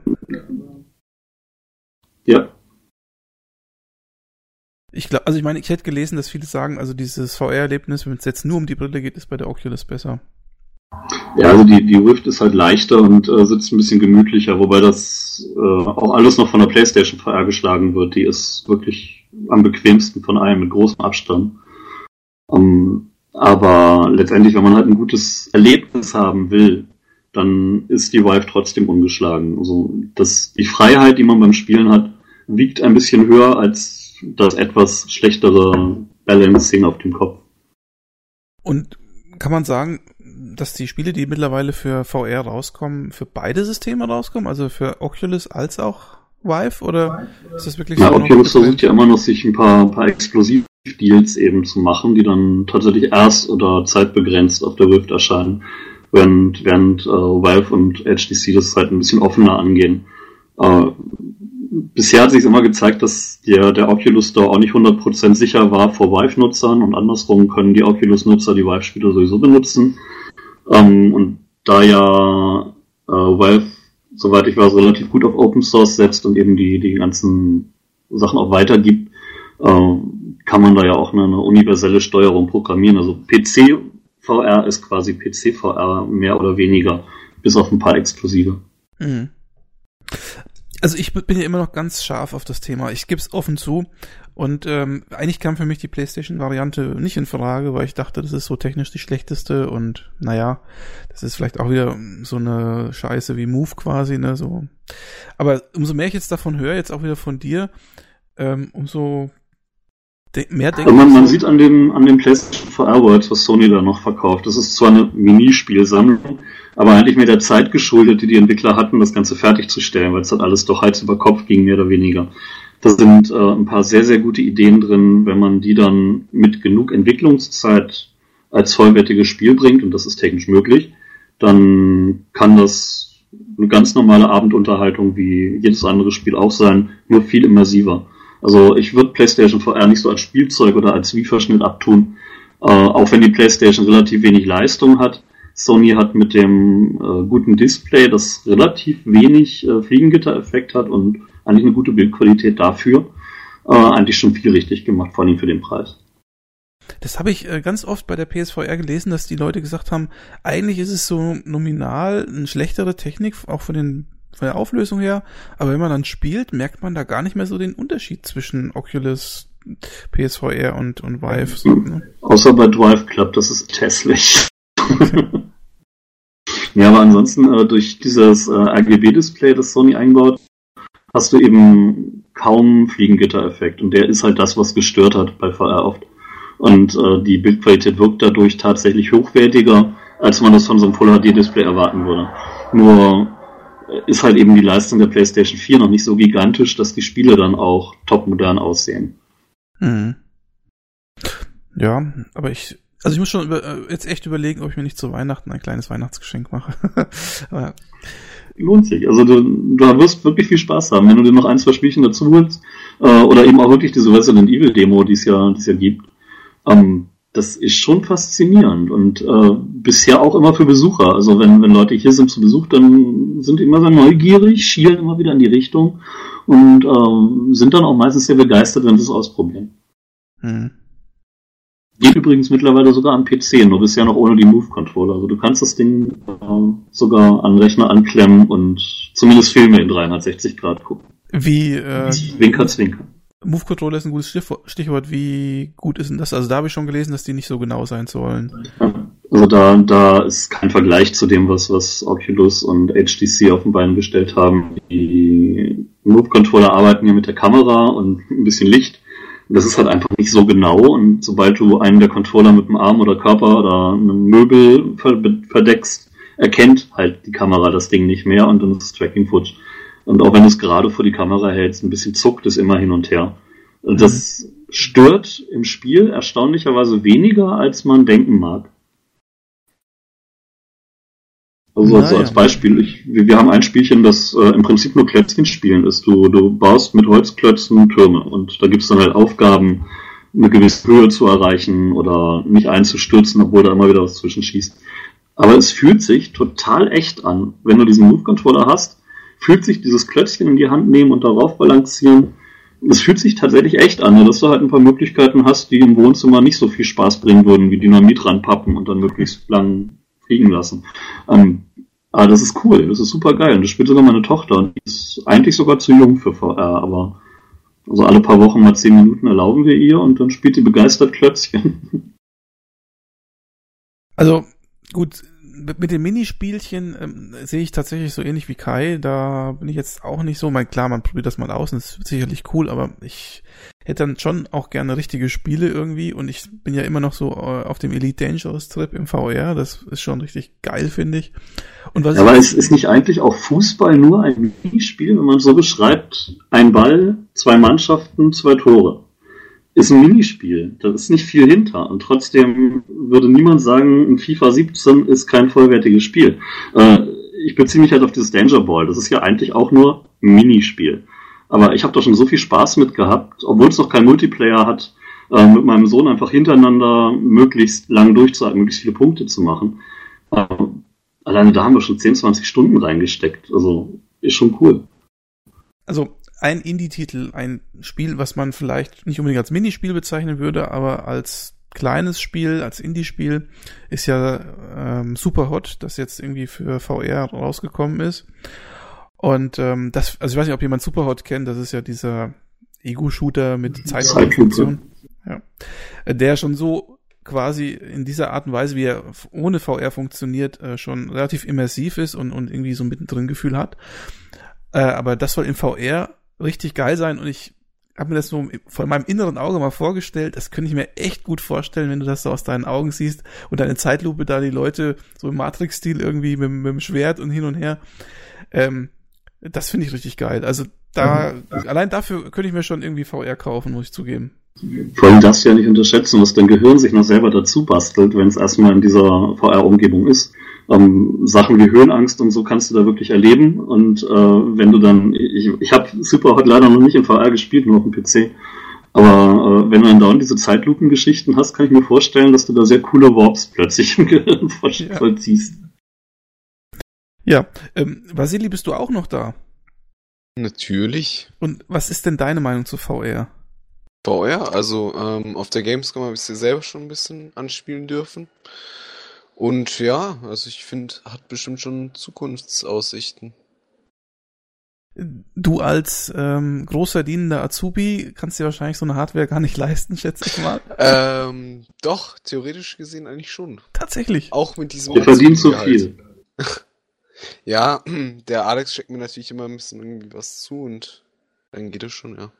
ja. Ich glaube, also ich meine, ich hätte gelesen, dass viele sagen, also dieses VR-Erlebnis, wenn es jetzt nur um die Brille geht, ist bei der Oculus besser. Ja, also die, die Rift ist halt leichter und äh, sitzt ein bisschen gemütlicher, wobei das äh, auch alles noch von der PlayStation VR geschlagen wird. Die ist wirklich am bequemsten von allen mit großem Abstand. Um, ähm, aber letztendlich, wenn man halt ein gutes Erlebnis haben will, dann ist die Vive trotzdem ungeschlagen. Also das, die Freiheit, die man beim Spielen hat, wiegt ein bisschen höher als das etwas schlechtere Balancing auf dem Kopf. Und kann man sagen, dass die Spiele, die mittlerweile für VR rauskommen, für beide Systeme rauskommen, also für Oculus als auch Vive, oder ist das wirklich ja, so? Ja, Oculus versucht ja immer noch, sich ein paar, ein paar exklusive Deals eben zu machen, die dann tatsächlich erst oder zeitbegrenzt auf der Rift erscheinen, während, während äh, Valve und HTC das halt ein bisschen offener angehen. Äh, bisher hat sich immer gezeigt, dass der, der Oculus Store auch nicht 100% sicher war vor Vive-Nutzern und andersrum können die Oculus-Nutzer die Vive-Spiele sowieso benutzen. Ähm, und da ja äh, Valve, soweit ich weiß, relativ gut auf Open Source setzt und eben die, die ganzen Sachen auch weitergibt, äh, kann man da ja auch eine, eine universelle Steuerung programmieren. Also PC VR ist quasi PC VR mehr oder weniger, bis auf ein paar Exklusive. Mhm. Also ich bin ja immer noch ganz scharf auf das Thema. Ich gebe es offen zu. Und ähm, eigentlich kam für mich die PlayStation-Variante nicht in Frage, weil ich dachte, das ist so technisch die schlechteste und naja, das ist vielleicht auch wieder so eine Scheiße wie Move quasi, ne? So. Aber umso mehr ich jetzt davon höre, jetzt auch wieder von dir, ähm, umso De mehr denke man, man sieht an dem, an dem PlayStation VR Worlds, was Sony da noch verkauft. Das ist zwar eine Minispielsammlung, aber eigentlich mehr der Zeit geschuldet, die die Entwickler hatten, das Ganze fertigzustellen, weil es halt alles doch Hals über Kopf ging, mehr oder weniger. Da sind äh, ein paar sehr, sehr gute Ideen drin, wenn man die dann mit genug Entwicklungszeit als vollwertiges Spiel bringt, und das ist technisch möglich, dann kann das eine ganz normale Abendunterhaltung wie jedes andere Spiel auch sein, nur viel immersiver. Also ich würde PlayStation VR nicht so als Spielzeug oder als Wie-Verschnitt abtun, äh, auch wenn die PlayStation relativ wenig Leistung hat. Sony hat mit dem äh, guten Display, das relativ wenig äh, Fliegengitter-Effekt hat und eigentlich eine gute Bildqualität dafür, äh, eigentlich schon viel richtig gemacht, vor allem für den Preis. Das habe ich äh, ganz oft bei der PSVR gelesen, dass die Leute gesagt haben, eigentlich ist es so nominal eine schlechtere Technik, auch von den von der Auflösung her, aber wenn man dann spielt, merkt man da gar nicht mehr so den Unterschied zwischen Oculus, PSVR und, und Vive. So, ne? Außer bei Drive Club, das ist hässlich. ja, aber ansonsten äh, durch dieses äh, RGB-Display, das Sony einbaut, hast du eben kaum Fliegengitter-Effekt und der ist halt das, was gestört hat bei VR oft. Und äh, die Bildqualität wirkt dadurch tatsächlich hochwertiger, als man das von so einem Full-HD-Display erwarten würde. Nur ist halt eben die Leistung der PlayStation 4 noch nicht so gigantisch, dass die Spiele dann auch topmodern aussehen. Mhm. Ja, aber ich, also ich muss schon über, äh, jetzt echt überlegen, ob ich mir nicht zu Weihnachten ein kleines Weihnachtsgeschenk mache. aber, lohnt sich. Also du, du wirst wirklich viel Spaß haben, wenn du dir noch ein, zwei Spielchen dazu holst. Äh, oder eben auch wirklich diese Resident Evil Demo, die es ja, die es ja gibt. Ähm, das ist schon faszinierend und äh, bisher auch immer für Besucher. Also wenn, wenn Leute hier sind zu Besuch, dann sind die immer sehr neugierig, schielen immer wieder in die Richtung und äh, sind dann auch meistens sehr begeistert, wenn sie es ausprobieren. Hm. Geht übrigens mittlerweile sogar am PC, nur bisher noch ohne die Move-Controller. Also du kannst das Ding äh, sogar an Rechner anklemmen und zumindest Filme in 360 Grad gucken. Wie äh, Zwinker, Zwinker. Move-Controller ist ein gutes Stichwort. Wie gut ist denn das? Also da habe ich schon gelesen, dass die nicht so genau sein sollen. Also da, da ist kein Vergleich zu dem, was, was Oculus und HTC auf den Beinen gestellt haben. Die Move-Controller arbeiten ja mit der Kamera und ein bisschen Licht. Das ist halt einfach nicht so genau und sobald du einen der Controller mit dem Arm oder Körper oder einem Möbel verdeckst, erkennt halt die Kamera das Ding nicht mehr und dann ist das Tracking futsch. Und auch wenn du es gerade vor die Kamera hältst, ein bisschen zuckt es immer hin und her. Und das mhm. stört im Spiel erstaunlicherweise weniger, als man denken mag. Also, also als Beispiel, ich, wir haben ein Spielchen, das äh, im Prinzip nur Klötzchen spielen ist. Du, du baust mit Holzklötzen Türme und da gibt's dann halt Aufgaben, eine gewisse Höhe zu erreichen oder nicht einzustürzen, obwohl da immer wieder was zwischenschießt. Aber es fühlt sich total echt an. Wenn du diesen Move-Controller hast, fühlt sich dieses Klötzchen in die Hand nehmen und darauf balancieren. Es fühlt sich tatsächlich echt an, dass du halt ein paar Möglichkeiten hast, die im Wohnzimmer nicht so viel Spaß bringen würden, wie Dynamit ranpappen und dann möglichst lang fliegen lassen. Ähm, aber das ist cool, das ist super geil. Und das spielt sogar meine Tochter und die ist eigentlich sogar zu jung für VR, aber also alle paar Wochen mal zehn Minuten erlauben wir ihr und dann spielt die begeistert Klötzchen. Also gut, mit den Minispielchen ähm, sehe ich tatsächlich so ähnlich wie Kai. Da bin ich jetzt auch nicht so. Mein, klar, man probiert das mal aus und es ist sicherlich cool, aber ich hätte dann schon auch gerne richtige Spiele irgendwie und ich bin ja immer noch so äh, auf dem Elite Dangerous Trip im VR. Das ist schon richtig geil, finde ich. Und was ja, aber es ist nicht eigentlich auch Fußball nur ein Minispiel, wenn man so beschreibt, ein Ball, zwei Mannschaften, zwei Tore ist ein Minispiel. Da ist nicht viel hinter. Und trotzdem würde niemand sagen, ein FIFA 17 ist kein vollwertiges Spiel. Äh, ich beziehe mich halt auf dieses Danger Ball. Das ist ja eigentlich auch nur ein Minispiel. Aber ich habe da schon so viel Spaß mit gehabt, obwohl es noch kein Multiplayer hat, äh, mit meinem Sohn einfach hintereinander möglichst lang durchzuhalten, möglichst viele Punkte zu machen. Äh, alleine da haben wir schon 10, 20 Stunden reingesteckt. Also ist schon cool. Also ein Indie-Titel, ein Spiel, was man vielleicht nicht unbedingt als Minispiel bezeichnen würde, aber als kleines Spiel, als Indie-Spiel, ist ja ähm, super hot, das jetzt irgendwie für VR rausgekommen ist. Und ähm, das, also ich weiß nicht, ob jemand Superhot kennt, das ist ja dieser Ego-Shooter mit Zeitfunktion. Ja. Der schon so quasi in dieser Art und Weise, wie er ohne VR funktioniert, äh, schon relativ immersiv ist und, und irgendwie so mittendrin Gefühl hat. Äh, aber das soll in VR richtig geil sein und ich habe mir das so von meinem inneren Auge mal vorgestellt. Das könnte ich mir echt gut vorstellen, wenn du das so aus deinen Augen siehst und deine Zeitlupe da die Leute so im Matrix-Stil irgendwie mit, mit, dem Schwert und hin und her. Ähm, das finde ich richtig geil. Also da, mhm. allein dafür könnte ich mir schon irgendwie VR kaufen, muss ich zugeben. Vor allem darfst du ja nicht unterschätzen, was dein Gehirn sich noch selber dazu bastelt, wenn es erstmal in dieser VR-Umgebung ist ähm, Sachen wie Höhenangst und so kannst du da wirklich erleben. Und äh, wenn du dann, ich, ich habe Superhot leider noch nicht im VR gespielt, nur auf dem PC. Aber äh, wenn du dann dauernd diese Zeitlupengeschichten hast, kann ich mir vorstellen, dass du da sehr coole Warps plötzlich im Gehirn vollziehst. Ja, ähm, Vasili, bist du auch noch da? Natürlich. Und was ist denn deine Meinung zu VR? VR, also ähm, auf der Gamescom habe ich sie selber schon ein bisschen anspielen dürfen. Und ja, also ich finde, hat bestimmt schon Zukunftsaussichten. Du als ähm, großverdienender Azubi kannst dir wahrscheinlich so eine Hardware gar nicht leisten, schätze ich mal. ähm, doch, theoretisch gesehen eigentlich schon. Tatsächlich. Auch mit diesem. Du verdienst so viel. ja, der Alex schickt mir natürlich immer ein bisschen irgendwie was zu und dann geht es schon, ja.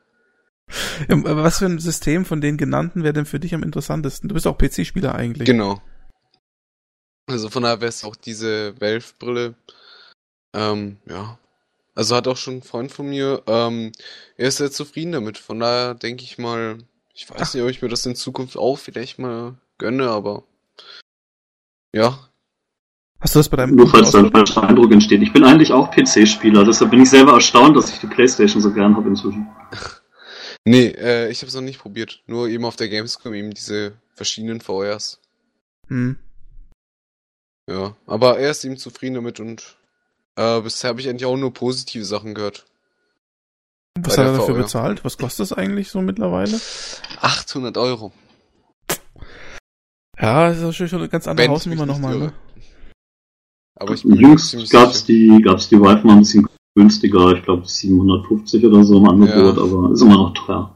ja. Was für ein System von den genannten wäre denn für dich am interessantesten? Du bist auch PC-Spieler eigentlich. Genau. Also von daher wäre es auch diese Valve-Brille. Ähm, ja. Also hat auch schon ein Freund von mir, ähm, er ist sehr zufrieden damit. Von daher denke ich mal, ich weiß Ach. nicht, ob ich mir das in Zukunft auch vielleicht mal gönne, aber ja. Hast du das bei deinem Nur falls da ein falscher Eindruck entsteht. Ich bin eigentlich auch PC-Spieler, deshalb bin ich selber erstaunt, dass ich die Playstation so gern habe inzwischen. Nee, äh, ich habe es noch nicht probiert. Nur eben auf der Gamescom eben diese verschiedenen VRs. Hm. Ja, aber er ist eben zufrieden damit und äh, bisher habe ich eigentlich auch nur positive Sachen gehört. Was Bei hat er dafür VR. bezahlt? Was kostet das eigentlich so mittlerweile? 800 Euro. Ja, das ist natürlich schon eine ganz andere Wenn Hausnummer nochmal, ne? Aber ich bin mir Jüngst gab's sicher. die, gab's die Vive mal ein bisschen günstiger, ich glaube 750 oder so im Angebot, Ja. aber ist immer noch teuer.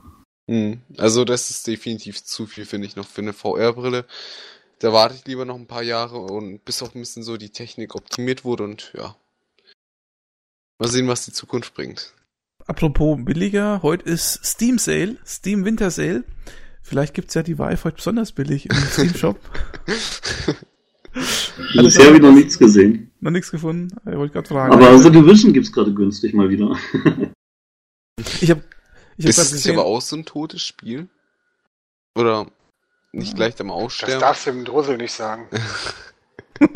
Hm. Also das ist definitiv zu viel, finde ich, noch für eine VR-Brille. Da warte ich lieber noch ein paar Jahre und bis auch ein bisschen so die Technik optimiert wurde und ja. Mal sehen, was die Zukunft bringt. Apropos billiger, heute ist Steam Sale, Steam Winter Sale. Vielleicht gibt's ja die Vive heute besonders billig im Steam Shop. Alles Bisher klar. wieder nichts gesehen. Noch nichts gefunden? Ich wollte gerade fragen. Aber The Division gibt's gerade günstig mal wieder. ich habe ich hab ist es nicht aber auch so ein totes Spiel? Oder nicht gleich am Das Aussterben? darfst du dem Drussel nicht sagen.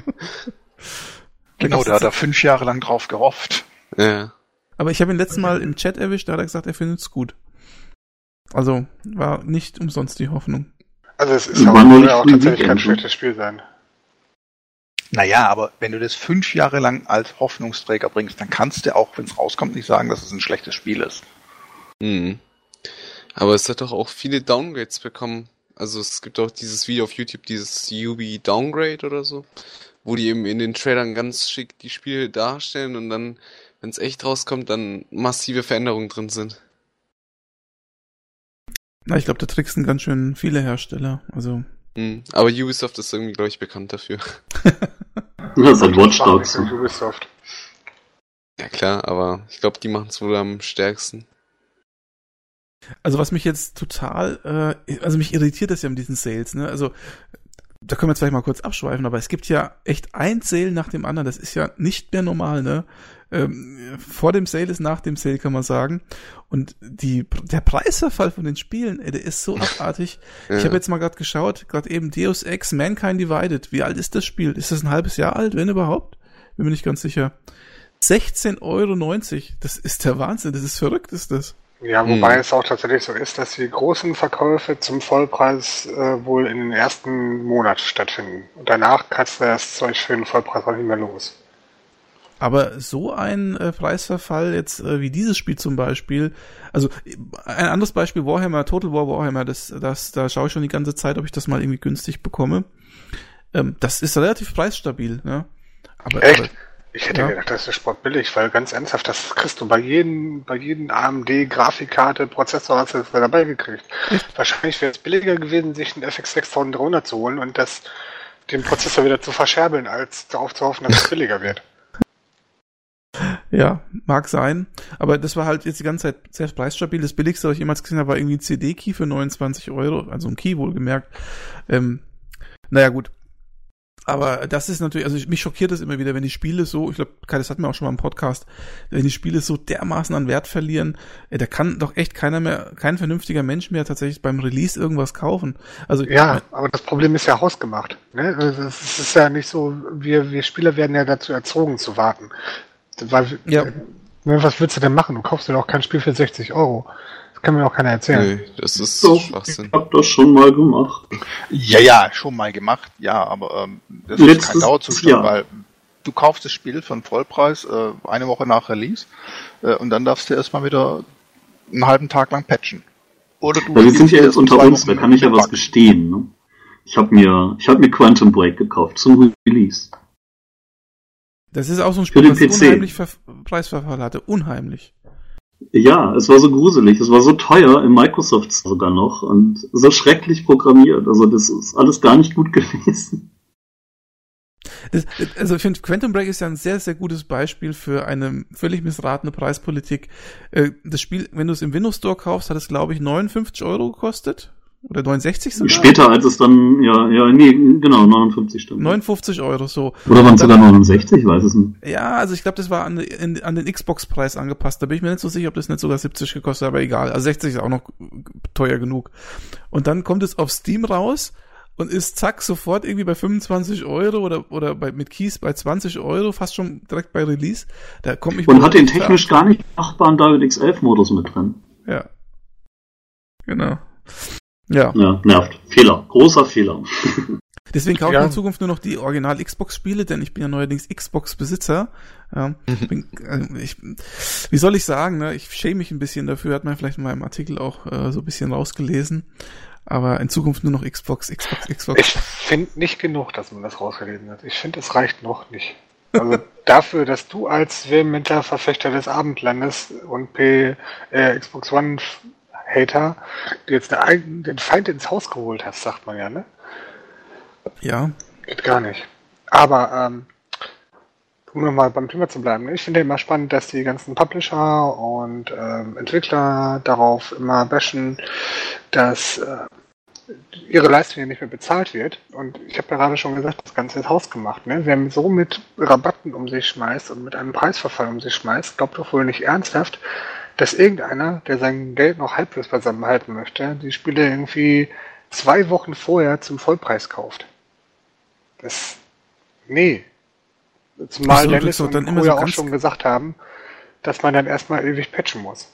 Genau, da hat er fünf Jahre lang drauf gehofft. Ja. aber ich habe ihn letzten Mal im Chat erwischt, da hat er gesagt, er findet's gut. Also war nicht umsonst die Hoffnung. Also es ist auch, ja auch ein tatsächlich kein schlechtes Spiel sein. Naja, aber wenn du das fünf Jahre lang als Hoffnungsträger bringst, dann kannst du auch, wenn es rauskommt, nicht sagen, dass es ein schlechtes Spiel ist. Mhm. Aber es hat doch auch viele Downgrades bekommen. Also es gibt auch dieses Video auf YouTube, dieses UB Downgrade oder so, wo die eben in den Trailern ganz schick die Spiele darstellen und dann, wenn es echt rauskommt, dann massive Veränderungen drin sind. Na, ich glaube, da tricksen ganz schön viele Hersteller. Also Mhm. Aber Ubisoft ist irgendwie, glaube ich, bekannt dafür. Das ist halt Watch Dogs. Ubisoft. Ja klar, aber ich glaube, die machen es wohl am stärksten. Also was mich jetzt total, äh, also mich irritiert das ja mit diesen Sales, ne? Also da können wir jetzt vielleicht mal kurz abschweifen, aber es gibt ja echt ein Sale nach dem anderen. Das ist ja nicht mehr normal, ne? Ähm, vor dem Sale ist nach dem Sale, kann man sagen. Und die, der Preisverfall von den Spielen, ey, der ist so abartig. Ich habe jetzt mal gerade geschaut, gerade eben Deus Ex Mankind Divided. Wie alt ist das Spiel? Ist das ein halbes Jahr alt, wenn überhaupt? Bin mir nicht ganz sicher. 16,90 Euro. Das ist der Wahnsinn. Das ist verrückt, ist das. Ja, wobei Hm. es auch tatsächlich so ist, dass die großen Verkäufe zum Vollpreis äh, wohl in den ersten Monat stattfinden. Und danach kannst du das Zeug für den Vollpreis auch nicht mehr los. Aber so ein äh, Preisverfall jetzt äh, wie dieses Spiel zum Beispiel, also äh, ein anderes Beispiel Warhammer, Total War Warhammer, das, das, da schaue ich schon die ganze Zeit, ob ich das mal irgendwie günstig bekomme. Ähm, das ist relativ preisstabil, ne? Aber, Echt? aber Ich hätte Ja. gedacht, das ist sportbillig, weil ganz ernsthaft, das kriegst du bei jedem, bei jedem AMD Grafikkarte, Prozessor hast du das dabei gekriegt. Wahrscheinlich wäre es billiger gewesen, sich einen FX 6300 zu holen und das, den Prozessor wieder zu verscherbeln, als darauf zu hoffen, dass es billiger wird. ja, mag sein. Aber das war halt jetzt die ganze Zeit sehr preisstabil. Das billigste, was ich jemals gesehen habe, war irgendwie ein CD-Key für 29 Euro, also ein Key wohlgemerkt. Ähm, naja, gut. Aber das ist natürlich, also mich schockiert das immer wieder, wenn die Spiele so, ich glaube, Kai, das hatten wir auch schon mal im Podcast, wenn die Spiele so dermaßen an Wert verlieren, da kann doch echt keiner mehr, kein vernünftiger Mensch mehr tatsächlich beim Release irgendwas kaufen. Also Ja, aber das Problem ist ja hausgemacht. Ne? Also Es ist ja nicht so, wir, wir Spieler werden ja dazu erzogen zu warten. Weil, Ja. äh, was willst du denn machen? Du kaufst dir doch kein Spiel für 60 Euro. Das kann mir auch keiner erzählen. Nee, das ist Doch, ich Schwachsinn. hab das schon mal gemacht. Ja, ja, schon mal gemacht, ja, aber ähm, das ist Letztes kein Dauerzustand, Jahr. weil du kaufst das Spiel von Vollpreis äh, eine Woche nach Release äh, und dann darfst du erstmal wieder einen halben Tag lang patchen. Oder du wir sind ja jetzt unter uns, da kann ich ja was gestehen. Ne? Ich habe mir, ich hab mir Quantum Break gekauft zum Release. das ist auch so ein Für Spiel, den was PC. unheimlich Ver Preisverfall hatte. Unheimlich. Ja, es war so gruselig, es war so teuer im Microsoft sogar noch und so schrecklich programmiert. Also das ist alles gar nicht gut gewesen. Also ich finde, Quantum Break ist ja ein sehr, sehr gutes Beispiel für eine völlig missratene Preispolitik. Äh, Das Spiel, wenn du es im Windows Store kaufst, hat es, glaube ich, 59 Euro gekostet. Oder 69 sogar? Später, als es dann, ja, ja, nee, genau, 59 stimmt. 59 Euro, so. Oder waren es sogar 69, ich weiß es nicht. Ja, also ich glaube, das war an, in, an den Xbox-Preis angepasst. Da bin ich mir nicht so sicher, ob das nicht sogar 70 gekostet hat, aber egal. Also 60 ist auch noch teuer genug. Und dann kommt es auf Steam raus und ist zack sofort irgendwie bei 25 Euro oder, oder bei, mit Keys bei 20 Euro, fast schon direkt bei Release. Da kommt mich Und hat den technisch gar nicht machbaren DirectX 11 Modus mit drin. Ja. Genau. Ja. Ja, nervt. Fehler. Großer Fehler. Deswegen kaufe Ja. ich in Zukunft nur noch die Original Xbox-Spiele, denn ich bin ja neuerdings Xbox-Besitzer. Ja, bin, äh, ich, wie soll ich sagen, ne? ich schäme mich ein bisschen dafür, hat man vielleicht in meinem Artikel auch äh, so ein bisschen rausgelesen. Aber in Zukunft nur noch Xbox, Xbox, Xbox. Ich finde nicht genug, dass man das rausgelesen hat. Ich finde, es reicht noch nicht. Also dafür, dass du als vehementer Verfechter des Abendlandes und P, äh, Xbox One Hater dir jetzt eine eigen- den Feind ins Haus geholt hast, sagt man ja, ne? Ja, Geht gar nicht. Aber ähm, um nochmal beim Thema zu bleiben, ne? ich finde immer spannend, dass die ganzen Publisher und ähm, Entwickler darauf immer bashen, dass äh, ihre Leistung ja nicht mehr bezahlt wird. Und ich habe ja gerade schon gesagt, das Ganze ist hausgemacht. Ne? Wer so mit Rabatten um sich schmeißt und mit einem Preisverfall um sich schmeißt, glaubt doch wohl nicht ernsthaft, dass irgendeiner, der sein Geld noch halbwegs beisammen halten möchte, die Spiele irgendwie zwei Wochen vorher zum Vollpreis kauft. Das. Nee. Zumal so, Dennis und dann immer so ja auch schon gesagt haben, dass man dann erstmal ewig patchen muss.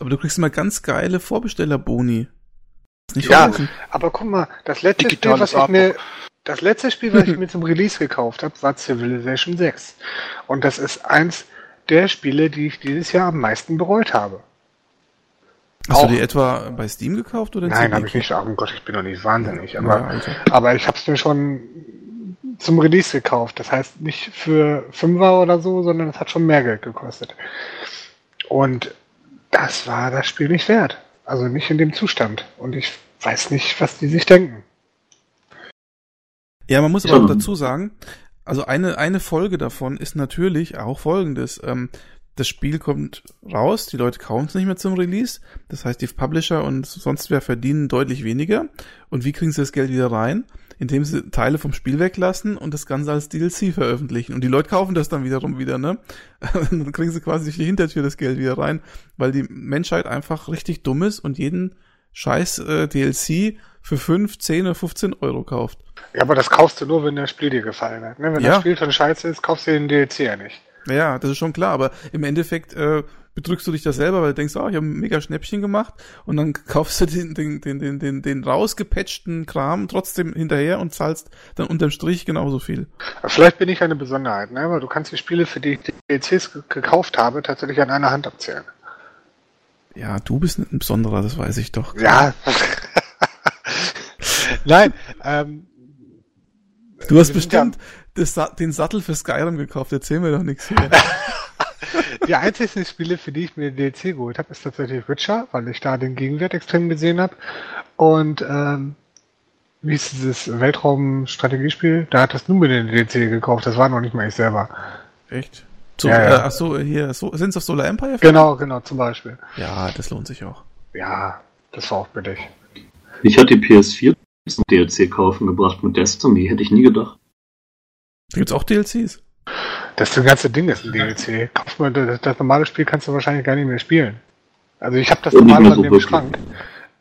aber du kriegst immer ganz geile Vorbestellerboni. Ja, vergessen. aber guck mal, das letzte Spiel, Digitales was ich mir, das letzte Spiel, was ich mir zum Release gekauft habe, war Civilization 6. Und das ist eins der Spiele, die ich dieses Jahr am meisten bereut habe. Hast auch- du die etwa bei Steam gekauft oder in Nein, habe ich nicht. Oh Gott, ich bin doch nicht wahnsinnig. Ja, Aber, also. aber ich habe es mir schon zum Release gekauft. Das heißt nicht für Fünfer oder so, sondern es hat schon mehr Geld gekostet. Und das war das Spiel nicht wert. Also nicht in dem Zustand. Und ich weiß nicht, was die sich denken. Ja, man muss aber Ja. auch dazu sagen, also eine, eine Folge davon ist natürlich auch folgendes. Ähm, das Spiel kommt raus, die Leute kaufen es nicht mehr zum Release. Das heißt, die Publisher und sonst wer verdienen deutlich weniger. Und wie kriegen sie das Geld wieder rein? Indem sie Teile vom Spiel weglassen und das Ganze als DLC veröffentlichen. Und die Leute kaufen das dann wiederum wieder, ne? Dann kriegen sie quasi durch die Hintertür das Geld wieder rein, weil die Menschheit einfach richtig dumm ist und jeden scheiß äh, DLC für 5, 10 oder 15 Euro kauft. Ja, aber das kaufst du nur, wenn das Spiel dir gefallen hat. Ne? Wenn Ja. das Spiel schon scheiße ist, kaufst du den DLC ja nicht. Ja, das ist schon klar, aber im Endeffekt äh, bedrückst du dich das selber, weil du denkst, oh, ich habe ein mega Schnäppchen gemacht und dann kaufst du den, den, den, den, den, den rausgepatchten Kram trotzdem hinterher und zahlst dann unterm Strich genauso viel. Vielleicht bin ich eine Besonderheit, ne? aber du kannst die Spiele, für die ich DLCs ge- gekauft habe, tatsächlich an einer Hand abzählen. Ja, du bist ein Besonderer, das weiß ich doch. Ja. Nein, ähm, Du hast bestimmt das, den Sattel für Skyrim gekauft, erzähl mir doch nichts hier. die einzigen Spiele, für die ich mir den DLC geholt habe, ist tatsächlich Witcher, weil ich da den Gegenwert extrem gesehen habe. Und ähm, wie ist dieses Weltraum-Strategiespiel? Da hattest du mir den DLC gekauft, das war noch nicht mal ich selber. Echt? So, Ja, ja. Äh, ach so, hier, so, Sins of Solar Empire? Genau, genau, zum Beispiel. Ja, das lohnt sich auch. Ja, das war auch billig. Ich hatte die PS4 zum DLC kaufen gebracht mit Destiny, hätte ich nie gedacht. Da gibt's auch DLCs. Das ganze Ding ist ein DLC. Kauf mal, das, das normale Spiel kannst du wahrscheinlich gar nicht mehr spielen. Also ich habe das normale bei so mir im. Schrank.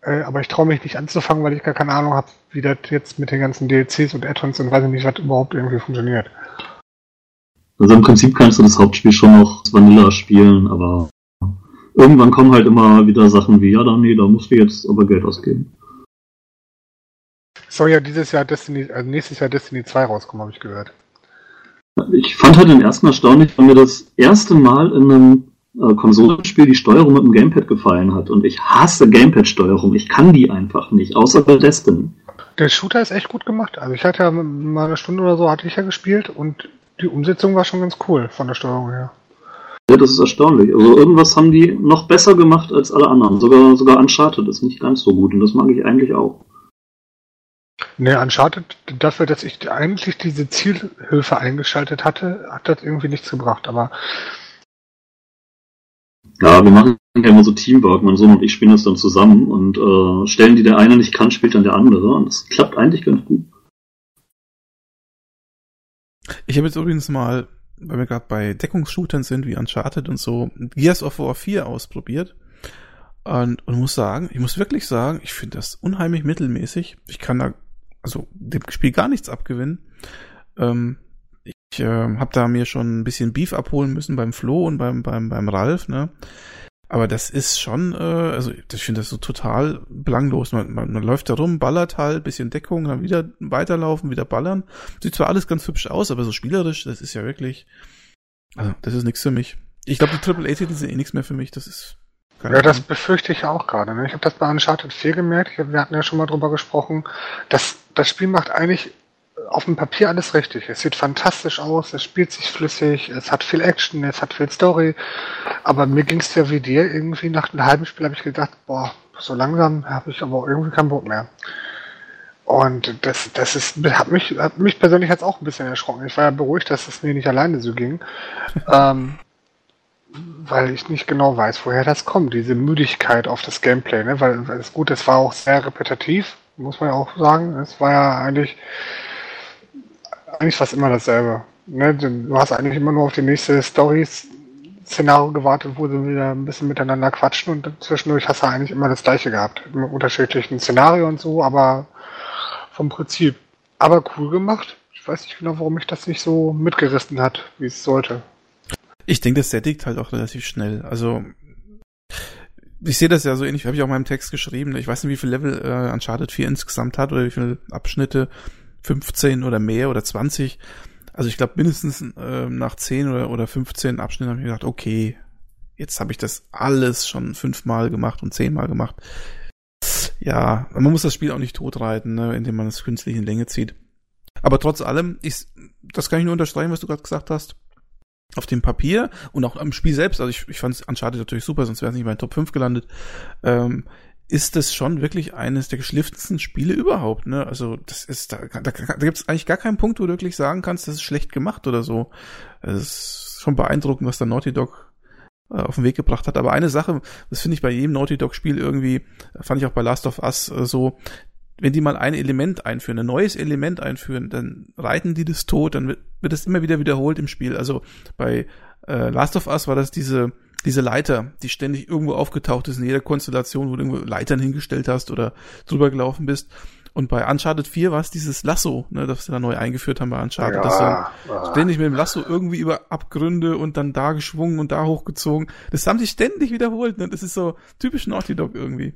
Äh, aber ich traue mich nicht anzufangen, weil ich gar keine Ahnung habe, wie das jetzt mit den ganzen DLCs und Add-ons und weiß ich nicht, was überhaupt irgendwie funktioniert. Also im Prinzip kannst du das Hauptspiel schon noch Vanilla spielen, aber irgendwann kommen halt immer wieder Sachen wie, ja, da, nee, da musst du jetzt aber Geld ausgeben. Soll ja dieses Jahr Destiny, also nächstes Jahr Destiny 2 rauskommen, habe ich gehört. Ich fand halt den ersten erstaunlich, weil mir das erste Mal in einem äh, Konsolenspiel die Steuerung mit dem Gamepad gefallen hat. Und ich hasse Gamepad-Steuerung. Ich kann die einfach nicht, außer bei Destiny. Der Shooter ist echt gut gemacht. Also ich hatte ja mal eine Stunde oder so, hatte ich ja gespielt und die Umsetzung war schon ganz cool von der Steuerung her. Ja, das ist erstaunlich. Also irgendwas haben die noch besser gemacht als alle anderen. Sogar, sogar Uncharted ist nicht ganz so gut und das mag ich eigentlich auch. Ne, Uncharted, dafür, dass ich eigentlich diese Zielhilfe eingeschaltet hatte, hat das irgendwie nichts gebracht. Aber Ja, wir machen ja immer so Teamwork. Mein Sohn und ich spielen das dann zusammen und äh, Stellen, die der eine nicht kann, spielt dann der andere. Und das klappt eigentlich ganz gut. Ich habe jetzt übrigens mal, weil wir gerade bei Deckungsshootern sind, wie Uncharted und so, Gears of War 4 ausprobiert. Und, und muss sagen, ich muss wirklich sagen, ich finde das unheimlich mittelmäßig. Ich kann da also dem Spiel gar nichts abgewinnen. Ähm, ich äh, habe da mir schon ein bisschen Beef abholen müssen beim Flo und beim, beim, beim Ralf, ne? Aber das ist schon, äh, also ich finde das so total belanglos. Man, man, man läuft da rum, ballert halt, bisschen Deckung, dann wieder weiterlaufen, wieder ballern. Sieht zwar alles ganz hübsch aus, aber so spielerisch, das ist ja wirklich, also das ist nichts für mich. Ich glaube, die AAA-Titel sind eh nichts mehr für mich. Das ist keine ja, das befürchte ich auch gerade. Ne? Ich habe das bei Uncharted 4 gemerkt. Wir hatten ja schon mal drüber gesprochen. dass das Spiel macht eigentlich auf dem Papier alles richtig. Es sieht fantastisch aus, es spielt sich flüssig, es hat viel Action, es hat viel Story. Aber mir ging es ja wie dir. Irgendwie nach einem halben Spiel habe ich gedacht, boah, so langsam habe ich aber irgendwie keinen Bock mehr. Und das, das ist, hat mich, hat mich persönlich jetzt auch ein bisschen erschrocken. Ich war ja beruhigt, dass es mir nicht alleine so ging. ähm, weil ich nicht genau weiß, woher das kommt, diese Müdigkeit auf das Gameplay, ne? Weil, weil es gut, es war auch sehr repetitiv, muss man ja auch sagen. Es war ja eigentlich eigentlich fast immer dasselbe. Ne? Du hast eigentlich immer nur auf die nächste Story-Szenario gewartet, wo sie wieder ein bisschen miteinander quatschen und zwischendurch hast du eigentlich immer das gleiche gehabt. Im unterschiedlichen Szenario und so, aber vom Prinzip. Aber cool gemacht. Ich weiß nicht genau, warum mich das nicht so mitgerissen hat, wie es sollte. Ich denke, das sättigt halt auch relativ schnell. Also ich sehe das ja so ähnlich, habe ich auch in meinem Text geschrieben. Ich weiß nicht, wie viel Level äh, Uncharted 4 insgesamt hat oder wie viele Abschnitte. 15 oder mehr oder 20. Also ich glaube mindestens äh, nach 10 oder, oder 15 Abschnitten habe ich gedacht, okay, jetzt habe ich das alles schon fünfmal gemacht und zehnmal gemacht. Ja, man muss das Spiel auch nicht totreiten, ne, indem man es künstlich in Länge zieht. Aber trotz allem, ich, das kann ich nur unterstreichen, was du gerade gesagt hast. Auf dem Papier und auch am Spiel selbst, also ich, ich fand es Uncharted natürlich super, sonst wäre es nicht in meinen Top 5 gelandet. Ähm, ist das schon wirklich eines der geschliffensten Spiele überhaupt, ne? Also, das ist, da, da, da gibt es eigentlich gar keinen Punkt, wo du wirklich sagen kannst, das ist schlecht gemacht oder so. Es ist schon beeindruckend, was da Naughty Dog äh, auf den Weg gebracht hat. Aber eine Sache, das finde ich bei jedem Naughty Dog Spiel irgendwie, fand ich auch bei Last of Us äh, so, wenn die mal ein Element einführen, ein neues Element einführen, dann reiten die das tot, dann wird, wird das immer wieder wiederholt im Spiel. Also bei äh, Last of Us war das diese diese Leiter, die ständig irgendwo aufgetaucht ist in jeder Konstellation, wo du irgendwo Leitern hingestellt hast oder drüber gelaufen bist. Und bei Uncharted 4 war es dieses Lasso, ne, das sie da neu eingeführt haben bei Uncharted. Ja, das so ah. ständig mit dem Lasso irgendwie über Abgründe und dann da geschwungen und da hochgezogen. Das haben sie ständig wiederholt, ne? Das ist so typisch Naughty Dog irgendwie.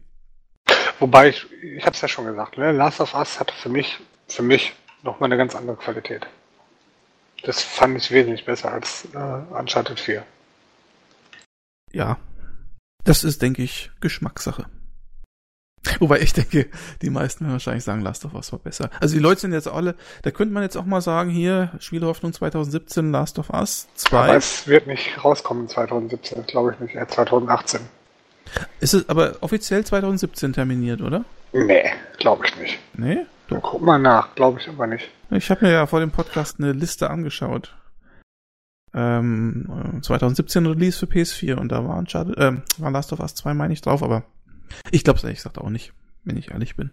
Wobei ich, ich habe es ja schon gesagt, ne? Last of Us hatte für mich, für mich nochmal eine ganz andere Qualität. Das fand ich wesentlich besser als äh, Uncharted 4 ja, das ist, denke ich, Geschmackssache. Wobei ich denke, die meisten werden wahrscheinlich sagen, Last of Us war besser. Also die Leute sind jetzt alle, da könnte man jetzt auch mal sagen, hier, Spielhoffnung 2017, Last of Us 2. Aber es wird nicht rauskommen 2017, glaube ich nicht, eher 2018. Ist es aber offiziell 2017 terminiert, oder? Nee, glaube ich nicht. Nee? Doch. Guck mal nach, glaube ich aber nicht. Ich habe mir ja vor dem Podcast eine Liste angeschaut ähm, 2017 Release für PS4 und da war Uncharted, äh, war Last of Us 2 meine ich drauf, aber ich glaube es ehrlich gesagt auch nicht, wenn ich ehrlich bin.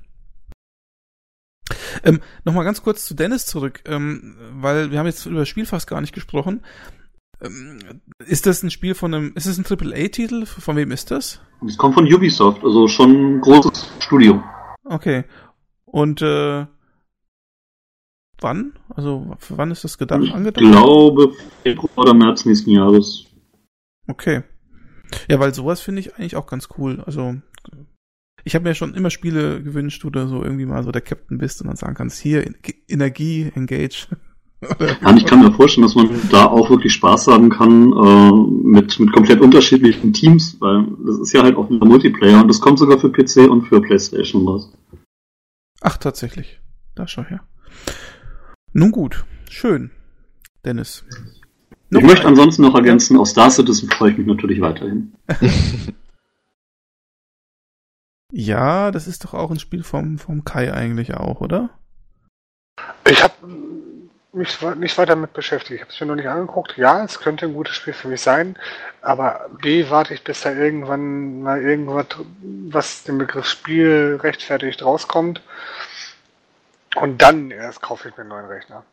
Ähm, Nochmal ganz kurz zu Dennis zurück, ähm, weil wir haben jetzt über das Spiel fast gar nicht gesprochen. Ähm, ist das ein Spiel von einem, ist es ein AAA-Titel? Von wem ist das? Es kommt von Ubisoft, also schon ein großes Studio. Okay. Und äh, wann? Also für wann ist das gedacht? Ich angedacht? glaube Februar oder März nächsten Jahres. Okay. Ja, weil sowas finde ich eigentlich auch ganz cool. Also ich habe mir schon immer Spiele gewünscht, wo du so irgendwie mal so der Captain bist und dann sagen kannst, hier Energie, Engage. ja, ich kann mir vorstellen, dass man da auch wirklich Spaß haben kann äh, mit, mit komplett unterschiedlichen Teams, weil das ist ja halt auch ein Multiplayer und das kommt sogar für PC und für Playstation raus. Ach, tatsächlich. Da schau her. Nun gut, schön. Dennis. Noch ich möchte ansonsten noch ergänzen, auf Star Citizen freue ich mich natürlich weiterhin. ja, das ist doch auch ein Spiel vom, vom Kai eigentlich auch, oder? Ich habe mich nicht weiter damit beschäftigt. Ich habe es mir noch nicht angeguckt. Ja, es könnte ein gutes Spiel für mich sein, aber B, warte ich, bis da irgendwann mal irgendwas, was den Begriff Spiel rechtfertigt, rauskommt. Und dann erst kaufe ich mir einen neuen Rechner.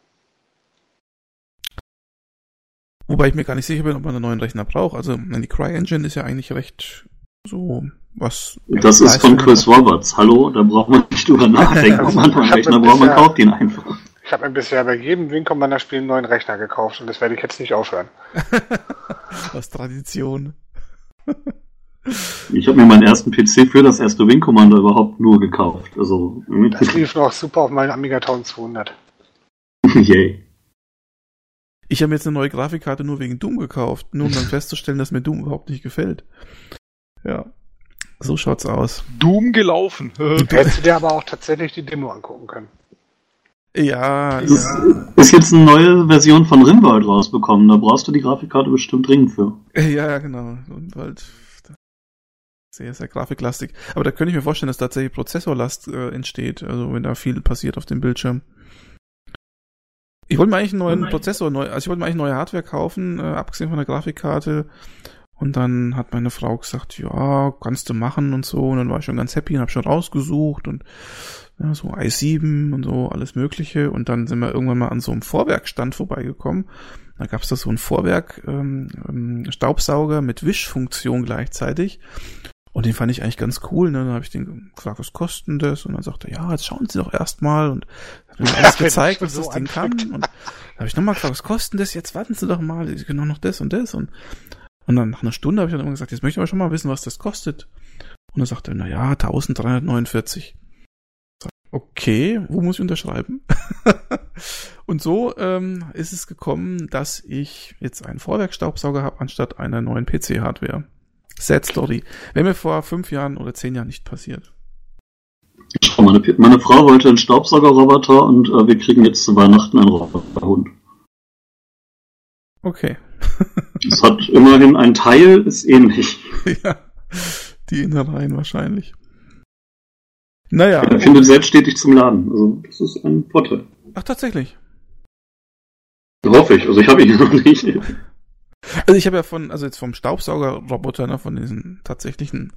Wobei ich mir gar nicht sicher bin, ob man einen neuen Rechner braucht. Also die CryEngine ist ja eigentlich recht So, was. Das ist von Chris Roberts. Hallo, da braucht man nicht drüber nachdenken, ob man einen Rechner braucht, man kauft ihn einfach. Ich habe mir bisher bei jedem Wing Commander Spiel einen neuen Rechner gekauft und das werde ich jetzt nicht aufhören. Aus Tradition. Ich habe mir meinen ersten PC für das erste Wing Commander überhaupt nur gekauft. Also, das lief noch super auf meinem Amiga 1200. Yay. Ich habe jetzt eine neue Grafikkarte nur wegen Doom gekauft, nur um dann festzustellen, dass mir Doom überhaupt nicht gefällt. Ja. So schaut's aus. Doom gelaufen. Hättest du dir aber auch tatsächlich die Demo angucken können. Ja, ist, ja. ist jetzt eine neue Version von Rimworld rausbekommen. Da brauchst du die Grafikkarte bestimmt dringend für. Ja, genau. Rimworld. Sehr, sehr grafiklastig. Aber da könnte ich mir vorstellen, dass tatsächlich Prozessorlast äh, entsteht. Also wenn da viel passiert auf dem Bildschirm. Ich wollte mir eigentlich einen neuen Prozessor, neu, also ich wollte mir eigentlich neue Hardware kaufen, äh, abgesehen von der Grafikkarte. Und dann hat meine Frau gesagt, ja, kannst du machen und so. Und dann war ich schon ganz happy und habe schon rausgesucht und ja, so i7 und so, alles Mögliche. Und dann sind wir irgendwann mal an so einem Vorwerkstand vorbeigekommen. Da gab es da so ein Vorwerk, ähm, ähm, Staubsauger mit Wischfunktion gleichzeitig. Und den fand ich eigentlich ganz cool. Ne? Dann habe ich den gefragt, was kostet das? Und dann sagte er, ja, jetzt schauen Sie doch erstmal. Und hat mir alles gezeigt, was so das Ding kann. Und dann habe ich nochmal gefragt, was kostet das? Jetzt warten Sie doch mal. Sie können auch noch das und das. Und, und dann nach einer Stunde habe ich dann immer gesagt, jetzt möchte ich aber schon mal wissen, was das kostet. Und dann sagte er, na ja, 1349. Okay, wo muss ich unterschreiben? und so ähm, ist es gekommen, dass ich jetzt einen Vorwerkstaubsauger habe anstatt einer neuen PC-Hardware. Sad Story. Wäre mir vor fünf Jahren oder zehn Jahren nicht passiert. Meine, meine Frau wollte einen Staubsaugerroboter und äh, wir kriegen jetzt zu Weihnachten einen Roboterhund. Okay. es hat immerhin ein Teil, ist ähnlich. ja, die Innereien wahrscheinlich. Naja. Er findet selbst stetig zum Laden. Also, das ist ein Vorteil. Ach, tatsächlich. Hoffe ich. Also, ich habe ihn noch nicht. Also ich habe ja von, also jetzt vom Staubsaugerroboter, ne, von diesen tatsächlichen,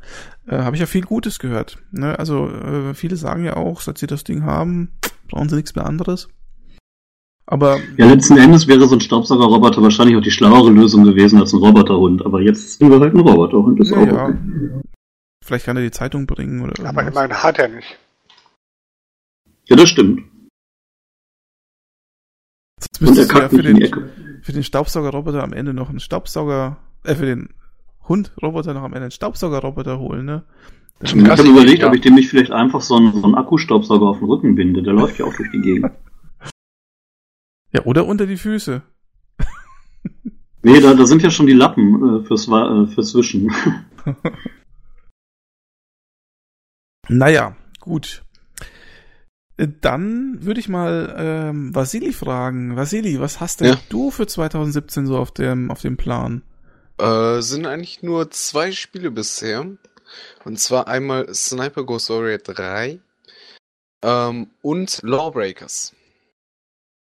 äh, habe ich ja viel Gutes gehört. Ne? Also äh, viele sagen ja auch, seit sie das Ding haben, brauchen sie nichts mehr anderes. Aber ja, letzten Endes wäre so ein Staubsaugerroboter wahrscheinlich auch die schlauere Lösung gewesen als ein Roboterhund. Aber jetzt sind wir halt ein Roboterhund. Ist ja, auch ja. okay. Vielleicht kann er die Zeitung bringen oder. Aber immerhin hat er nicht. Ja, das stimmt. Und er kackt ja nicht in die Ecke für den Staubsaugerroboter am Ende noch einen Staubsauger, äh, für den Hundroboter noch am Ende einen Staubsaugerroboter holen, ne? Ich habe überlegt, ja. ob ich dem nicht vielleicht einfach so einen, so einen Akkustaubsauger auf den Rücken binde. Der läuft ja auch durch die Gegend. Ja, oder unter die Füße. nee, da, da sind ja schon die Lappen äh, fürs, äh, fürs Wischen. naja, gut. Dann würde ich mal ähm, Vasili fragen. Vasili, was hast denn ja. du für 2017 so auf dem, auf dem Plan? Äh, sind eigentlich nur zwei Spiele bisher. Und zwar einmal Sniper Ghost Warrior 3 ähm, und Lawbreakers.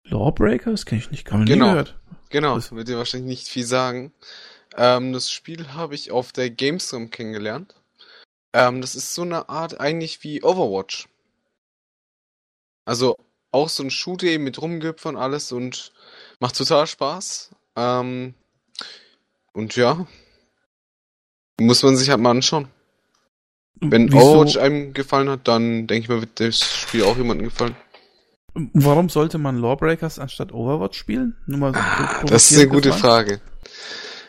Lawbreakers? Kenn ich nicht, kann man genau. nie gehört. Genau, das wird dir wahrscheinlich nicht viel sagen. Ähm, das Spiel habe ich auf der Gamescom kennengelernt. Ähm, das ist so eine Art eigentlich wie Overwatch. Also auch so ein Shooter mit Rumgipfel und alles und macht total Spaß. Ähm, und ja, muss man sich halt mal anschauen. Wenn Wieso? Overwatch einem gefallen hat, dann denke ich mal, wird das Spiel auch jemandem gefallen. Warum sollte man Lawbreakers anstatt Overwatch spielen? Nur mal so ah, das ist eine gute Frage.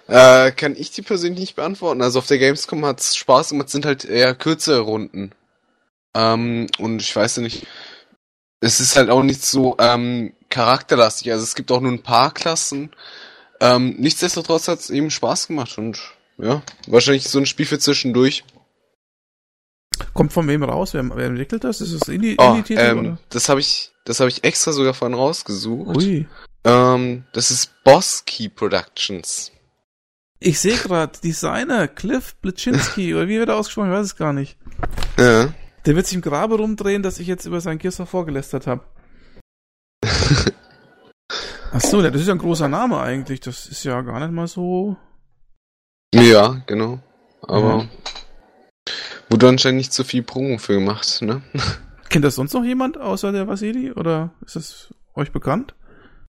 Äh, kann ich die persönlich nicht beantworten. Also auf der Gamescom hat es Spaß gemacht, es sind halt eher kürzere Runden. Ähm, und ich weiß ja nicht, es ist halt auch nicht so ähm, charakterlastig. Also es gibt auch nur ein paar Klassen. Ähm, nichtsdestotrotz hat es eben Spaß gemacht und ja, wahrscheinlich so ein Spiel für zwischendurch. Kommt von wem raus? Wer, wer entwickelt das? Ist es Indie, oh, Indie ähm, oder? Das habe ich, das habe ich extra sogar von rausgesucht. Ui. Ähm, das ist Boss Key Productions. Ich sehe gerade Designer Cliff Blitschinski oder wie wird er ausgesprochen? Ich weiß es gar nicht. Ja. Der wird sich im Grabe rumdrehen, dass ich jetzt über sein Gears of vorgelästert habe. Achso, das ist ja ein großer Name eigentlich. Das ist ja gar nicht mal so. Ja, genau. Aber ja. wurde anscheinend nicht so viel Promo für gemacht, ne? Kennt das sonst noch jemand außer der Vasili? Oder ist das euch bekannt?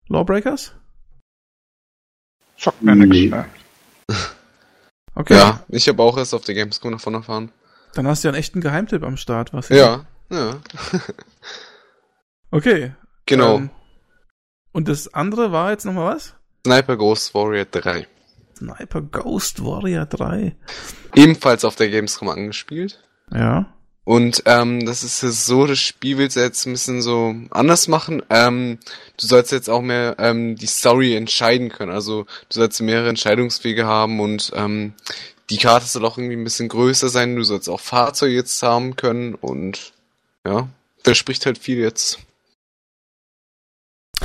Lawbreakers? Schockt mir nee. nichts. Ne? Okay. Ja, ich habe auch erst auf der Gamescom davon erfahren. Dann hast du ja einen echten Geheimtipp am Start, was? Ja, ja. Okay. Genau. Ähm, und das andere war jetzt nochmal was? Sniper Ghost Warrior 3. Sniper Ghost Warrior 3. Ebenfalls auf der Gamescom angespielt. Ja. Und ähm, das ist so, das Spiel willst du jetzt ein bisschen so anders machen. Ähm, du sollst jetzt auch mehr ähm, die Story entscheiden können. Also du sollst mehrere Entscheidungswege haben und ähm, die Karte soll auch irgendwie ein bisschen größer sein. Du sollst auch Fahrzeuge jetzt haben können und ja, da spricht halt viel jetzt.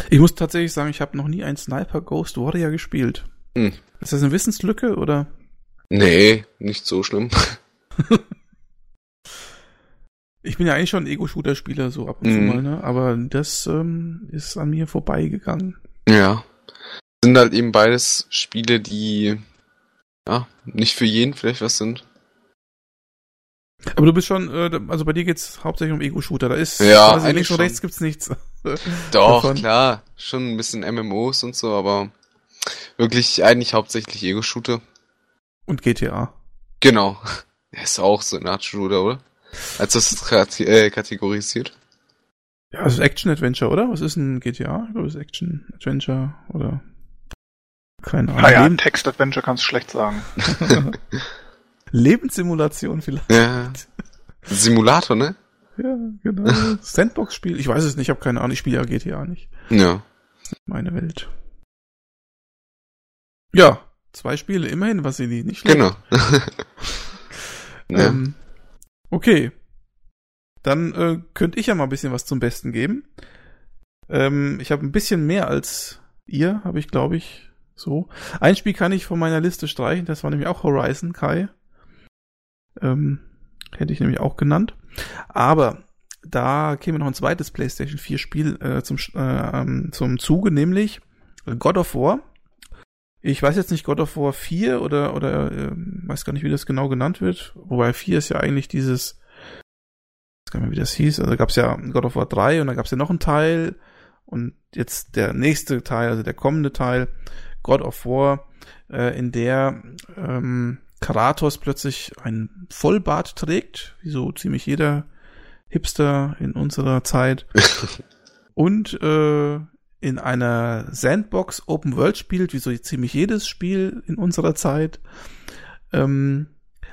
Ich muss tatsächlich sagen, ich habe noch nie ein Sniper Ghost Warrior gespielt. Hm. Ist das eine Wissenslücke oder? Nee, nicht so schlimm. Ich bin ja eigentlich schon ein Ego-Shooter-Spieler, so ab und zu Mhm. mal, ne? Aber das ähm, ist an mir vorbeigegangen. Ja. Sind halt eben beides Spiele, die ja nicht für jeden vielleicht was sind. Aber du bist schon, äh, also bei dir geht's hauptsächlich um Ego-Shooter. Da ist Ja, quasi eigentlich links und schon. rechts gibt's nichts. Doch, Davon. klar, schon ein bisschen MMOs und so, aber wirklich eigentlich hauptsächlich Ego-Shooter. Und GTA. Genau. Ist auch so eine Art Shooter, oder? Als das äh, kategorisiert. Ja, also Action-Adventure, oder? Was ist ein GTA? Ich glaube, es ist Action-Adventure oder keine Ahnung. Naja, Leben Text-Adventure kannst du schlecht sagen. Lebenssimulation vielleicht. Ja. Simulator, ne? Ja, genau. Sandbox-Spiel. Ich weiß es nicht, ich habe keine Ahnung. Ich spiele ja GTA nicht. Ja. Meine Welt. Ja, zwei Spiele immerhin, was sie nicht schlecht. Genau. ja. Ähm, okay. Dann äh, könnte ich ja mal ein bisschen was zum Besten geben. Ähm, ich habe ein bisschen mehr als ihr, habe ich, glaube ich, so. Ein Spiel kann ich von meiner Liste streichen, das war nämlich auch Horizon, Kai. Ähm, hätte ich nämlich auch genannt. Aber da käme noch ein zweites PlayStation 4 Spiel äh, zum, äh, ähm, zum Zuge, nämlich God of War. Ich weiß jetzt nicht God of War 4 oder, oder äh, weiß gar nicht, wie das genau genannt wird. Wobei 4 ist ja eigentlich dieses, ich weiß gar nicht wie das hieß. Also gab es ja God of War 3 und dann gab es ja noch einen Teil. Und jetzt der nächste Teil, also der kommende Teil, God of War, äh, in der ähm, Kratos plötzlich einen Vollbart trägt, wie so ziemlich jeder Hipster in unserer Zeit. und äh, in einer Sandbox Open World spielt, wie so ziemlich jedes Spiel in unserer Zeit. Ähm,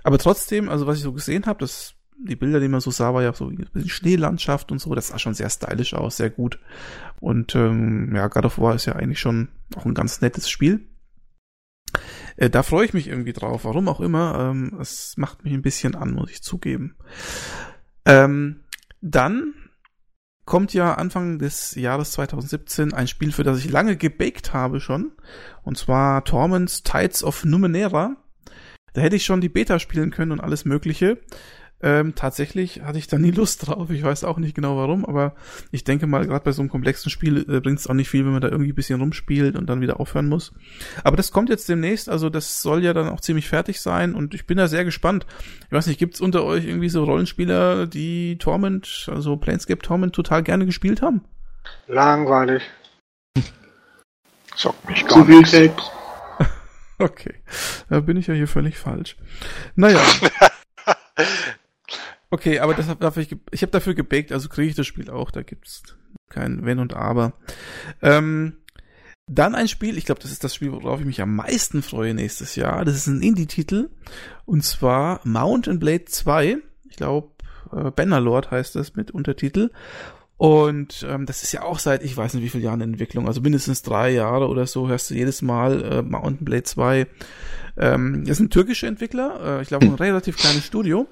aber trotzdem, also was ich so gesehen habe, das die Bilder, die man so sah, war ja so ein bisschen Schneelandschaft und so, das sah schon sehr stylisch aus, sehr gut. Und ähm, ja, God of War ist ja eigentlich schon auch ein ganz nettes Spiel. Äh, da freue ich mich irgendwie drauf, warum auch immer. Ähm, es macht mich ein bisschen an, muss ich zugeben. Ähm, dann kommt ja Anfang des Jahres 2017 ein Spiel, für das ich lange gebaked habe schon. Und zwar Torments Tides of Numenera. Da hätte ich schon die Beta spielen können und alles Mögliche. Ähm, tatsächlich hatte ich da nie Lust drauf. Ich weiß auch nicht genau warum, aber ich denke mal, gerade bei so einem komplexen Spiel äh, bringt es auch nicht viel, wenn man da irgendwie ein bisschen rumspielt und dann wieder aufhören muss. Aber das kommt jetzt demnächst, also das soll ja dann auch ziemlich fertig sein und ich bin da sehr gespannt. Ich weiß nicht, gibt's unter euch irgendwie so Rollenspieler, die Torment, also Planescape Torment total gerne gespielt haben? Langweilig. Sagt mich gar nichts. Text. Okay, da bin ich ja hier völlig falsch. Naja. Okay, aber das hab, dafür ich, ich habe dafür gebaked, also kriege ich das Spiel auch. Da gibt's kein Wenn und Aber. Ähm, dann ein Spiel, ich glaube, das ist das Spiel, worauf ich mich am meisten freue nächstes Jahr. Das ist ein Indie-Titel und zwar Mountain Blade 2. Ich glaube, äh, Bannerlord heißt das mit Untertitel. Und ähm, das ist ja auch seit, ich weiß nicht wie viele Jahren in Entwicklung, also mindestens drei Jahre oder so, hörst du jedes Mal äh, Mountain Blade 2. Ähm, das ist ein türkischer Entwickler, äh, ich glaube ein relativ kleines Studio.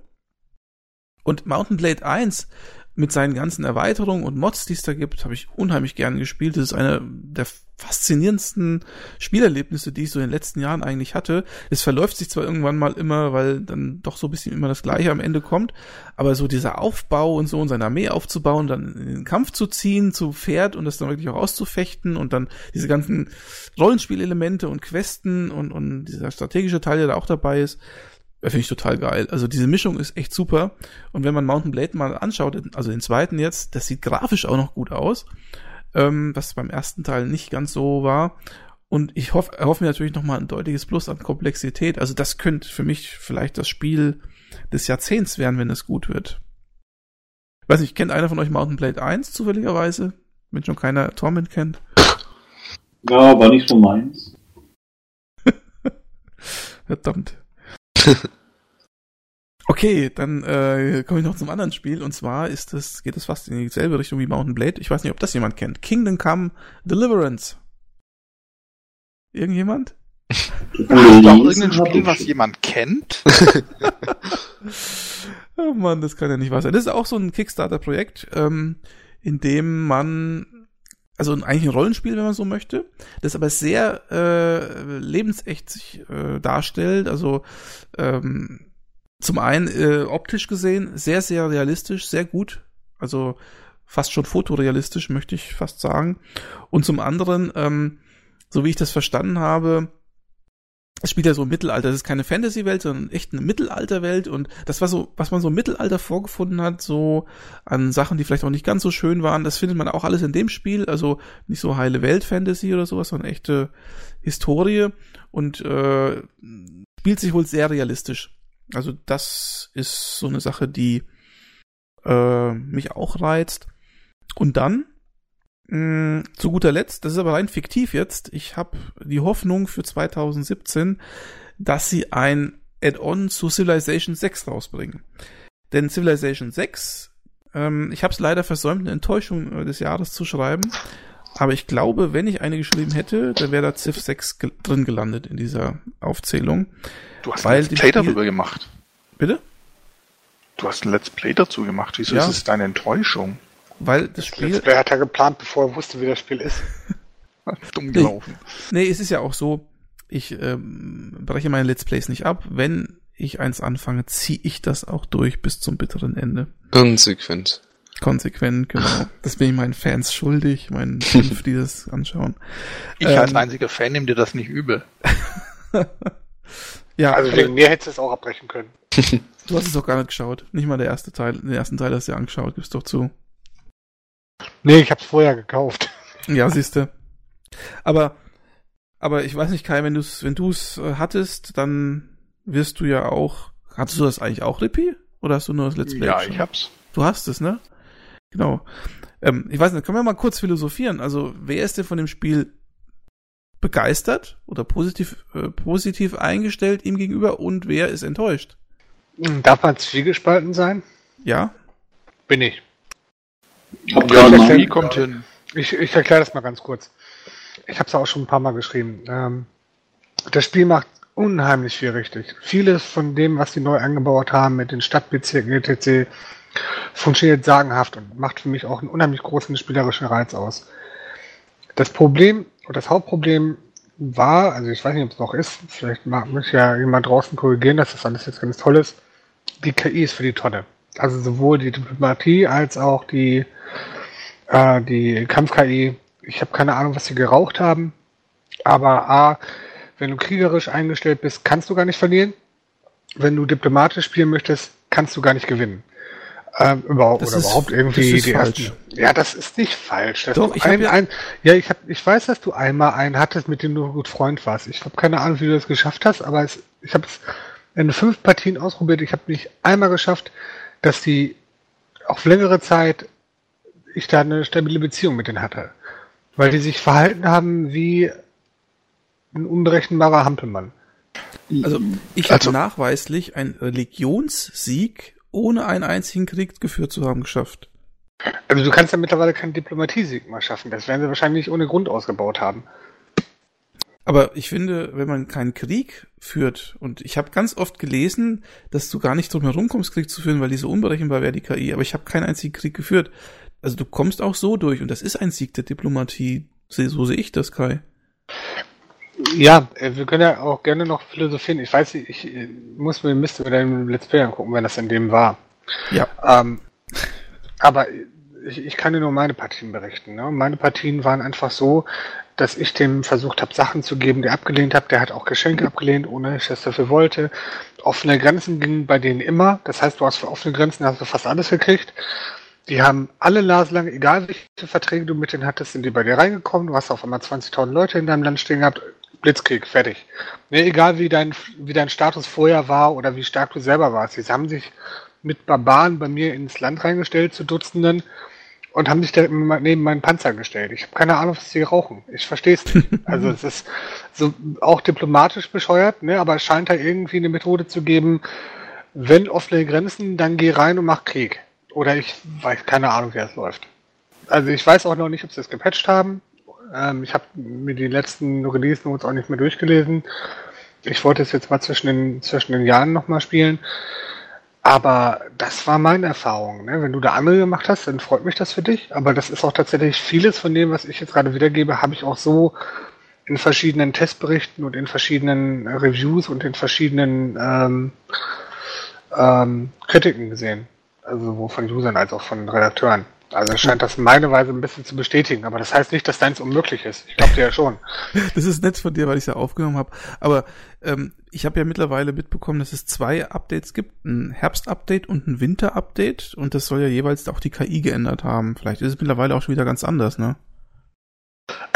Und Mountain Blade 1 mit seinen ganzen Erweiterungen und Mods, die es da gibt, habe ich unheimlich gern gespielt. Das ist eine der faszinierendsten Spielerlebnisse, die ich so in den letzten Jahren eigentlich hatte. Es verläuft sich zwar irgendwann mal immer, weil dann doch so ein bisschen immer das Gleiche am Ende kommt, aber so dieser Aufbau und so und seine Armee aufzubauen, dann in den Kampf zu ziehen, zu Pferd und das dann wirklich auch auszufechten und dann diese ganzen Rollenspielelemente und Questen und, und dieser strategische Teil, der da auch dabei ist, Finde ich total geil. Also diese Mischung ist echt super. Und wenn man Mountain Blade mal anschaut, also den zweiten jetzt, das sieht grafisch auch noch gut aus. Ähm, was beim ersten Teil nicht ganz so war. Und ich hoffe, erhoffe mir natürlich nochmal ein deutliches Plus an Komplexität. Also das könnte für mich vielleicht das Spiel des Jahrzehnts werden, wenn es gut wird. Weiß nicht, kennt einer von euch Mountain Blade 1 zufälligerweise? Wenn schon keiner Torment kennt. Ja, war nicht so meins. Verdammt. Okay, dann äh, komme ich noch zum anderen Spiel und zwar ist es geht es fast in dieselbe Richtung wie Mountain Blade. Ich weiß nicht, ob das jemand kennt. Kingdom Come Deliverance. Irgendjemand? Du auch irgendein Spiel, was jemand kennt? oh Mann, das kann ja nicht wahr sein. Das ist auch so ein Kickstarter-Projekt, ähm, in dem man also eigentlich ein Rollenspiel, wenn man so möchte, das aber sehr äh, lebensecht sich äh, darstellt. Also ähm, zum einen äh, optisch gesehen sehr, sehr realistisch, sehr gut. Also fast schon fotorealistisch, möchte ich fast sagen. Und zum anderen, ähm, so wie ich das verstanden habe, es spielt ja so im Mittelalter. Das ist keine Fantasy-Welt, sondern echt eine Mittelalterwelt. Und das war so, was man so im Mittelalter vorgefunden hat, so an Sachen, die vielleicht auch nicht ganz so schön waren, das findet man auch alles in dem Spiel. Also nicht so heile Welt-Fantasy oder sowas, sondern echte Historie. Und äh, spielt sich wohl sehr realistisch. Also das ist so eine Sache, die äh, mich auch reizt. Und dann mh, zu guter Letzt, das ist aber rein fiktiv jetzt, ich habe die Hoffnung für 2017, dass sie ein Add-on zu Civilization 6 rausbringen. Denn Civilization 6, ähm, ich habe es leider versäumt, eine Enttäuschung äh, des Jahres zu schreiben. Aber ich glaube, wenn ich eine geschrieben hätte, dann wäre da Civ 6 ge drin gelandet in dieser Aufzählung. Du hast Weil ein Let's Play Spiel- darüber gemacht. Bitte? Du hast ein Let's Play dazu gemacht. Wieso Ja. ist es deine Enttäuschung? Weil das Spiel, Let's Play hat er geplant, bevor er wusste, wie das Spiel ist. Dumm gelaufen. nee, es ist ja auch so, ich ähm, breche meine Let's Plays nicht ab. Wenn ich eins anfange, ziehe ich das auch durch bis zum bitteren Ende. Konsequent. Konsequent, genau. Das bin ich meinen Fans schuldig, meinen fünf, die das anschauen. Ich als Ähm, einziger Fan nehme dir das nicht übel. Ja, Also wegen mir hättest du es auch abbrechen können. du hast es doch gar nicht geschaut. Nicht mal der erste Teil. Den ersten Teil hast du ja angeschaut, gibst doch zu. Nee, ich hab's vorher gekauft. Ja, siehste. Aber, aber ich weiß nicht, Kai, wenn du es, wenn du es äh, hattest, dann wirst du ja auch. Hattest du das eigentlich auch, Rippi? Oder hast du nur das Let's Play? Ja, geschaut? ich hab's. Du hast es, ne? Genau. Ähm, ich weiß nicht, können wir mal kurz philosophieren? Also, wer ist denn von dem Spiel begeistert oder positiv, äh, positiv eingestellt ihm gegenüber und wer ist enttäuscht? Darf man zwiegespalten sein? Ja? Bin ich. Hab Ja, kommt hin. Ich, ich erkläre das mal ganz kurz. Ich habe es auch schon ein paar Mal geschrieben. Ähm, das Spiel macht unheimlich viel richtig. Vieles von dem, was sie neu angebaut haben mit den Stadtbezirken etc., funktioniert sagenhaft und macht für mich auch einen unheimlich großen spielerischen Reiz aus. Das Problem oder das Hauptproblem war, also ich weiß nicht, ob es noch ist, vielleicht mag mich ja jemand draußen korrigieren, dass das alles jetzt ganz toll ist. Die KI ist für die Tonne. Also sowohl die Diplomatie als auch die äh, die Kampf-KI, ich habe keine Ahnung, was sie geraucht haben, aber A, wenn du kriegerisch eingestellt bist, kannst du gar nicht verlieren. Wenn du diplomatisch spielen möchtest, kannst du gar nicht gewinnen. Ähm, überhaupt, Das oder ist- überhaupt irgendwie das ist die falsch. ersten. Ja, das ist nicht falsch. Doch, ich ein, ja- ein, ja, ich hab, ich weiß, dass du einmal einen hattest, mit dem du gut Freund warst. Ich habe keine Ahnung, wie du das geschafft hast, aber es, ich habe es in fünf Partien ausprobiert. Ich habe nicht einmal geschafft, dass die auf längere Zeit ich da eine stabile Beziehung mit denen hatte. Weil die sich verhalten haben wie ein unberechenbarer Hampelmann. Also, ich Also- habe nachweislich einen Religionssieg ohne einen einzigen Krieg geführt zu haben geschafft. Also du kannst ja mittlerweile keinen Diplomatiesieg mehr schaffen. Das werden sie wahrscheinlich ohne Grund ausgebaut haben. Aber ich finde, wenn man keinen Krieg führt, und ich habe ganz oft gelesen, dass du gar nicht drum herum kommst, Krieg zu führen, weil die so unberechenbar wäre, die KI, aber ich habe keinen einzigen Krieg geführt. Also du kommst auch so durch, und das ist ein Sieg der Diplomatie. So sehe ich das, Kai. Ja, äh, wir können ja auch gerne noch philosophieren. Ich weiß nicht, ich äh, muss mir Mist über deinen Let's Play angucken, wenn das in dem war. Ja. Ähm, aber ich, ich kann dir nur meine Partien berichten. Ne? Meine Partien waren einfach so, dass ich dem versucht habe, Sachen zu geben, die er abgelehnt hat. Der hat auch Geschenke abgelehnt, ohne dass ich das dafür wollte. Offene Grenzen gingen bei denen immer. Das heißt, du hast für offene Grenzen hast du fast alles gekriegt. Die haben alle Nase lang, egal welche Verträge du mit denen hattest, sind die bei dir reingekommen. Du hast auf einmal 20.000 Leute in deinem Land stehen gehabt. Blitzkrieg, fertig. Ne, egal wie dein, wie dein Status vorher war oder wie stark du selber warst. Sie haben sich mit Barbaren bei mir ins Land reingestellt, zu Dutzenden, und haben sich da neben meinen Panzer gestellt. Ich habe keine Ahnung, was sie rauchen. Ich verstehe es nicht. Also es ist so auch diplomatisch bescheuert, ne? aber es scheint da irgendwie eine Methode zu geben, wenn offene Grenzen, dann geh rein und mach Krieg. Oder ich weiß keine Ahnung, wie das läuft. Also ich weiß auch noch nicht, ob sie es gepatcht haben. Ähm, ich habe mir die letzten Release Notes auch nicht mehr durchgelesen. Ich wollte es jetzt mal zwischen den, zwischen den Jahren nochmal spielen. Aber das war meine Erfahrung. Ne? Wenn du da andere gemacht hast, dann freut mich das für dich. Aber das ist auch tatsächlich vieles von dem, was ich jetzt gerade wiedergebe, habe ich auch so in verschiedenen Testberichten und in verschiedenen Reviews und in verschiedenen ähm, ähm, Kritiken gesehen. Also sowohl von Usern als auch von Redakteuren. Also scheint das meine Weise ein bisschen zu bestätigen, aber das heißt nicht, dass deins unmöglich ist. Ich glaube dir ja schon. Das ist nett von dir, weil ich es ja aufgenommen habe. Aber ähm, ich habe ja mittlerweile mitbekommen, dass es zwei Updates gibt, ein Herbst-Update und ein Winter-Update und das soll ja jeweils auch die KI geändert haben. Vielleicht ist es mittlerweile auch schon wieder ganz anders, ne?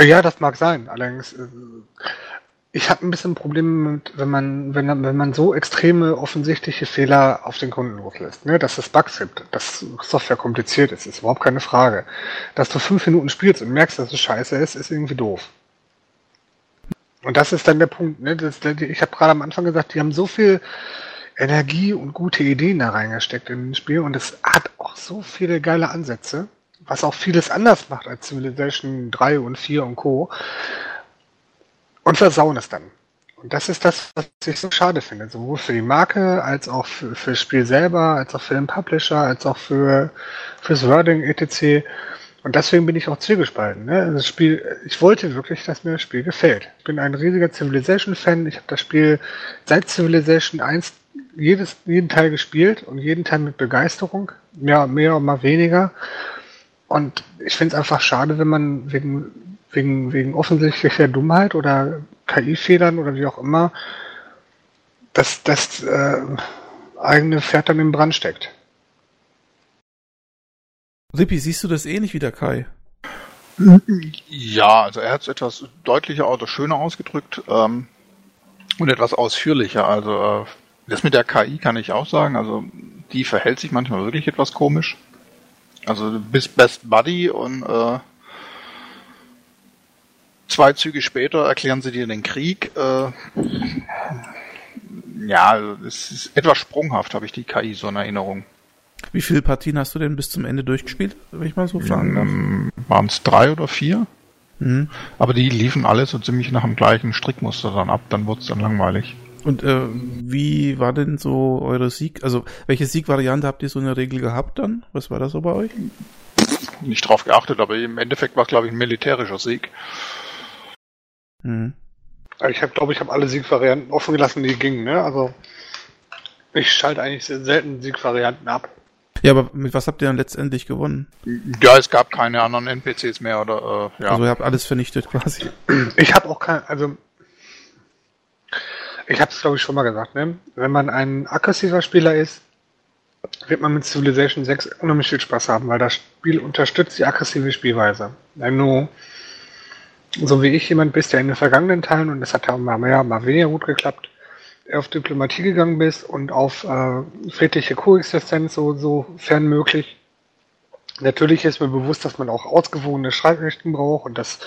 Ja, das mag sein. Allerdings, äh, ich habe ein bisschen Probleme mit, wenn man, wenn, wenn man so extreme offensichtliche Fehler auf den Kunden loslässt, ne? dass es Bugs gibt, dass Software kompliziert ist, ist überhaupt keine Frage. Dass du fünf Minuten spielst und merkst, dass es scheiße ist, ist irgendwie doof. Und das ist dann der Punkt. Ne? Das, ich habe gerade am Anfang gesagt, die haben so viel Energie und gute Ideen da reingesteckt in das Spiel und es hat auch so viele geile Ansätze, was auch vieles anders macht als Civilization 3 und 4 und Co und versauen es dann. Und das ist das, was ich so schade finde, sowohl für die Marke, als auch für, das Spiel selber, als auch für den Publisher, als auch für fürs Wording etc. Und deswegen bin ich auch zwiegespalten. Ne? Das Spiel, ich wollte wirklich, dass mir das Spiel gefällt. Ich bin ein riesiger Civilization-Fan. Ich habe das Spiel seit Civilization 1 jedes, jeden Teil gespielt und jeden Teil mit Begeisterung. Ja, mehr und mal weniger. Und ich finde es einfach schade, wenn man wegen wegen, wegen offensichtlicher Dummheit oder KI-Fehlern oder wie auch immer, dass das äh, eigene Pferd dann im Brand steckt. Rippi, siehst du das ähnlich wie der Kai? Ja, also er hat es etwas deutlicher oder schöner ausgedrückt ähm, und etwas ausführlicher. Also äh, das mit der KI kann ich auch sagen. Also die verhält sich manchmal wirklich etwas komisch. Also du bist Best Buddy und äh, Zwei Züge später erklären sie dir den Krieg. Äh, ja, es ist etwas sprunghaft, habe ich die KI so in Erinnerung. Wie viele Partien hast du denn bis zum Ende durchgespielt, wenn ich mal so fragen? Ähm, Waren es drei oder vier? Mhm. Aber die liefen alle so ziemlich nach dem gleichen Strickmuster dann ab, dann wurde es dann langweilig. Und äh, wie war denn so eure Sieg? Also welche Siegvariante habt ihr so in der Regel gehabt dann? Was war das so bei euch? Nicht drauf geachtet, aber im Endeffekt war es glaube ich ein militärischer Sieg. Mhm. Ich habe, glaube ich, habe alle Siegvarianten offen gelassen, die gingen. Ne? Also ich schalte eigentlich selten Siegvarianten ab. Ja, aber mit was habt ihr dann letztendlich gewonnen? Ja, es gab keine anderen NPCs mehr oder äh, ja. Also ihr habt alles vernichtet quasi. Ich habe auch kein, also ich habe es glaube ich schon mal gesagt, ne? Wenn man ein aggressiver Spieler ist, wird man mit Civilization 6 unheimlich viel Spaß haben, weil das Spiel unterstützt die aggressive Spielweise. Wenn du so wie ich jemand bist, der in den vergangenen Teilen, und das hat ja mal mehr, mal weniger gut geklappt, auf Diplomatie gegangen bist und auf äh, friedliche Koexistenz so, so fern möglich. Natürlich ist mir bewusst, dass man auch ausgewogene Schreibrechten braucht und dass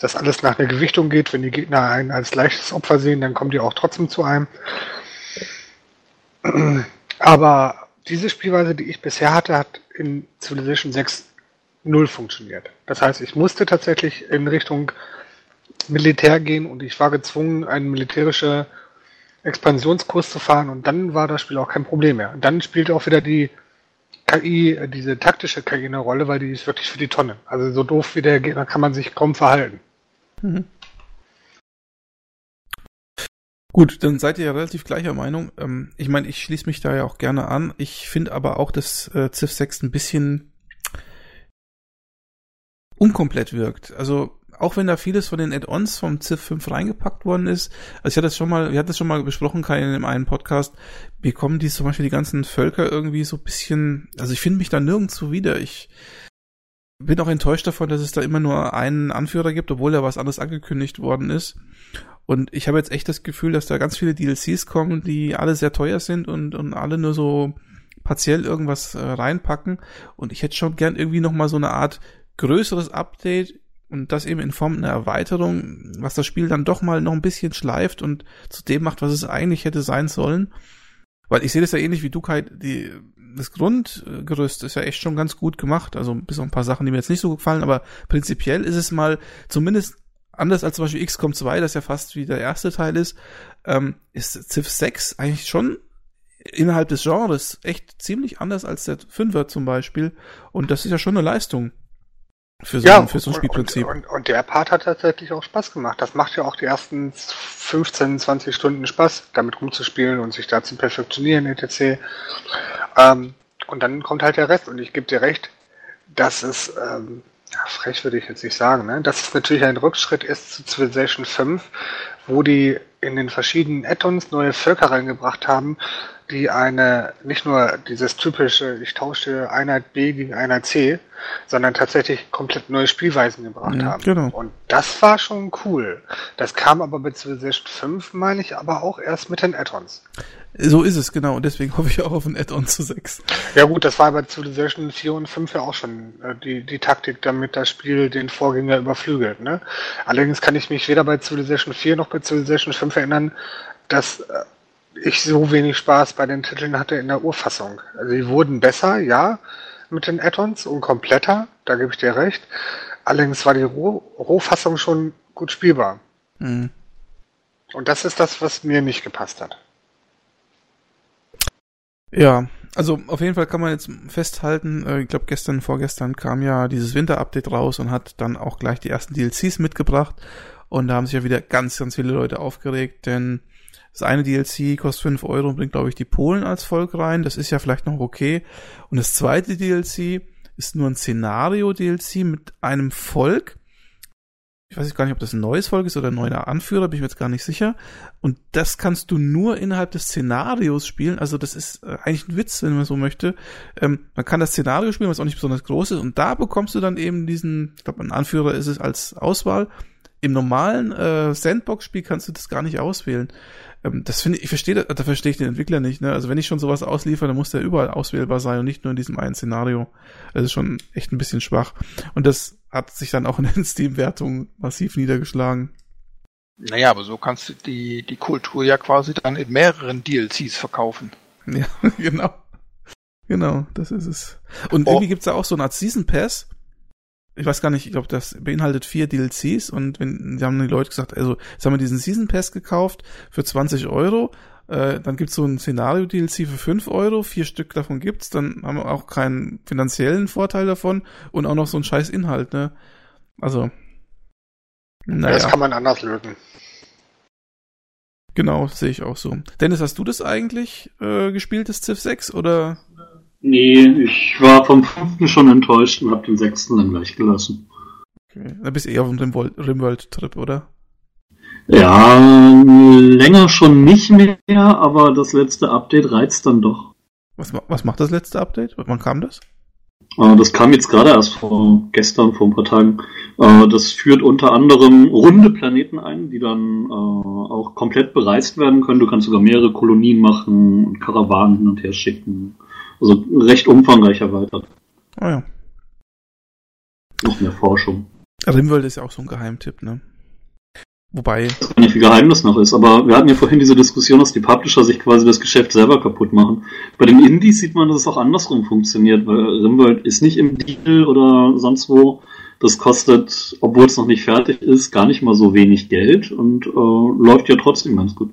das alles nach der Gewichtung geht. Wenn die Gegner einen als leichtes Opfer sehen, dann kommen die auch trotzdem zu einem. Aber diese Spielweise, die ich bisher hatte, hat in Civilization 6 null funktioniert. Das heißt, ich musste tatsächlich in Richtung Militär gehen und ich war gezwungen, einen militärischen Expansionskurs zu fahren und dann war das Spiel auch kein Problem mehr. Und dann spielte auch wieder die KI, diese taktische KI eine Rolle, weil die ist wirklich für die Tonne. Also so doof wie der Gegner kann man sich kaum verhalten. Mhm. Gut, dann seid ihr ja relativ gleicher Meinung. Ähm, ich meine, ich schließe mich da ja auch gerne an. Ich finde aber auch, dass äh, Civ 6 ein bisschen unkomplett wirkt. Also auch wenn da vieles von den Add-ons vom Civ 5 reingepackt worden ist, also ich hatte das schon mal, wir hatten das schon mal besprochen, Kai, in dem einen Podcast, bekommen die zum Beispiel die ganzen Völker irgendwie so ein bisschen, also ich finde mich da nirgendwo wieder. Ich bin auch enttäuscht davon, dass es da immer nur einen Anführer gibt, obwohl da was anderes angekündigt worden ist. Und ich habe jetzt echt das Gefühl, dass da ganz viele DLCs kommen, die alle sehr teuer sind und, und alle nur so partiell irgendwas äh, reinpacken. Und ich hätte schon gern irgendwie nochmal so eine Art größeres Update und das eben in Form einer Erweiterung, was das Spiel dann doch mal noch ein bisschen schleift und zu dem macht, was es eigentlich hätte sein sollen. Weil ich sehe das ja ähnlich wie du, Kai, die, das Grundgerüst ist ja echt schon ganz gut gemacht. Also bis auf ein paar Sachen, die mir jetzt nicht so gefallen, aber prinzipiell ist es mal zumindest anders als zum Beispiel XCOM 2, das ja fast wie der erste Teil ist, ähm, ist Civ 6 eigentlich schon innerhalb des Genres echt ziemlich anders als der 5er zum Beispiel. Und das ist ja schon eine Leistung für so, ja, ein, für so ein Spielprinzip. Und, und, und, der Part hat tatsächlich auch Spaß gemacht. Das macht ja auch die ersten 15, 20 Stunden Spaß, damit rumzuspielen und sich da zu perfektionieren, etc. Ähm, und dann kommt halt der Rest. Und ich gebe dir recht, dass es, ähm, ja, frech würde ich jetzt nicht sagen, ne? dass es natürlich ein Rückschritt ist zu Civilization 5, wo die in den verschiedenen Addons neue Völker reingebracht haben, die eine, nicht nur dieses typische, ich tausche Einheit B gegen Einheit C, sondern tatsächlich komplett neue Spielweisen gebracht Ja, haben. genau. Und das war schon cool. Das kam aber bei Civilization 5, meine ich, aber auch erst mit den Add-ons. So ist es, genau. Und deswegen hoffe ich auch auf ein Add-on zu 6. Ja gut, das war bei Civilization 4 und 5 ja auch schon äh, die, die Taktik, damit das Spiel den Vorgänger überflügelt. Ne? Allerdings kann ich mich weder bei Civilization 4 noch bei Civilization 5 erinnern, dass äh, ich so wenig Spaß bei den Titeln hatte in der Urfassung. Also sie wurden besser, ja, mit den Add-ons und kompletter, da gebe ich dir recht. Allerdings war die Roh Rohfassung schon gut spielbar. Mhm. Und das ist das, was mir nicht gepasst hat. Ja, also auf jeden Fall kann man jetzt festhalten, äh, ich glaube gestern, vorgestern kam ja dieses Winter-Update raus und hat dann auch gleich die ersten DLCs mitgebracht. Und da haben sich ja wieder ganz, ganz viele Leute aufgeregt, denn das eine DLC kostet 5 Euro und bringt, glaube ich, die Polen als Volk rein. Das ist ja vielleicht noch okay. Und das zweite DLC ist nur ein Szenario-DLC mit einem Volk. Ich weiß gar nicht, ob das ein neues Volk ist oder ein neuer Anführer, bin ich mir jetzt gar nicht sicher. Und das kannst du nur innerhalb des Szenarios spielen. Also das ist äh, eigentlich ein Witz, wenn man so möchte. Ähm, man kann das Szenario spielen, was auch nicht besonders groß ist. Und da bekommst du dann eben diesen, ich glaube, ein Anführer ist es als Auswahl. Im normalen äh, Sandbox-Spiel kannst du das gar nicht auswählen. Ähm, das finde ich, ich verstehe, da verstehe ich den Entwickler nicht. Ne? Also wenn ich schon sowas ausliefere, dann muss der überall auswählbar sein und nicht nur in diesem einen Szenario. Das ist schon echt ein bisschen schwach. Und das hat sich dann auch in den Steam-Wertungen massiv niedergeschlagen. Naja, aber so kannst du die, die Kultur ja quasi dann in mehreren DLCs verkaufen. Ja, genau. Genau, das ist es. Und Oh. irgendwie gibt's da auch so eine Art Season Pass. Ich weiß gar nicht, ich glaube, das beinhaltet vier DLCs und wenn, die haben die Leute gesagt, also jetzt haben wir diesen Season Pass gekauft für 20 Euro, äh, dann gibt's so ein Szenario-DLC für 5 Euro, vier Stück davon gibt's, dann haben wir auch keinen finanziellen Vorteil davon und auch noch so ein scheiß Inhalt, ne? Also, Das naja, kann man anders lösen. genau, sehe ich auch so. Dennis, hast du das eigentlich äh, gespielt, das Civ 6, oder? Nee, ich war vom fünften schon enttäuscht und hab den sechsten dann gleich gelassen. Okay. Da bist du eher auf dem Rimworld- Rimworld-Trip, oder? Ja, länger schon nicht mehr, aber das letzte Update reizt dann doch. Was, was macht das letzte Update? Wann kam das? Äh, Das kam jetzt gerade erst vor gestern, vor ein paar Tagen. Äh, Das führt unter anderem runde Planeten ein, die dann äh, auch komplett bereist werden können. Du kannst sogar mehrere Kolonien machen und Karawanen hin und her schicken. Also recht umfangreich erweitert. Ah ja. Noch mehr Forschung. Rimworld ist ja auch so ein Geheimtipp, ne? Wobei, Ich weiß gar nicht, wie geheim das noch ist, aber wir hatten ja vorhin diese Diskussion, dass die Publisher sich quasi das Geschäft selber kaputt machen. Bei den Indies sieht man, dass es auch andersrum funktioniert, weil Rimworld ist nicht im Deal oder sonst wo. Das kostet, obwohl es noch nicht fertig ist, gar nicht mal so wenig Geld und äh, läuft ja trotzdem ganz gut.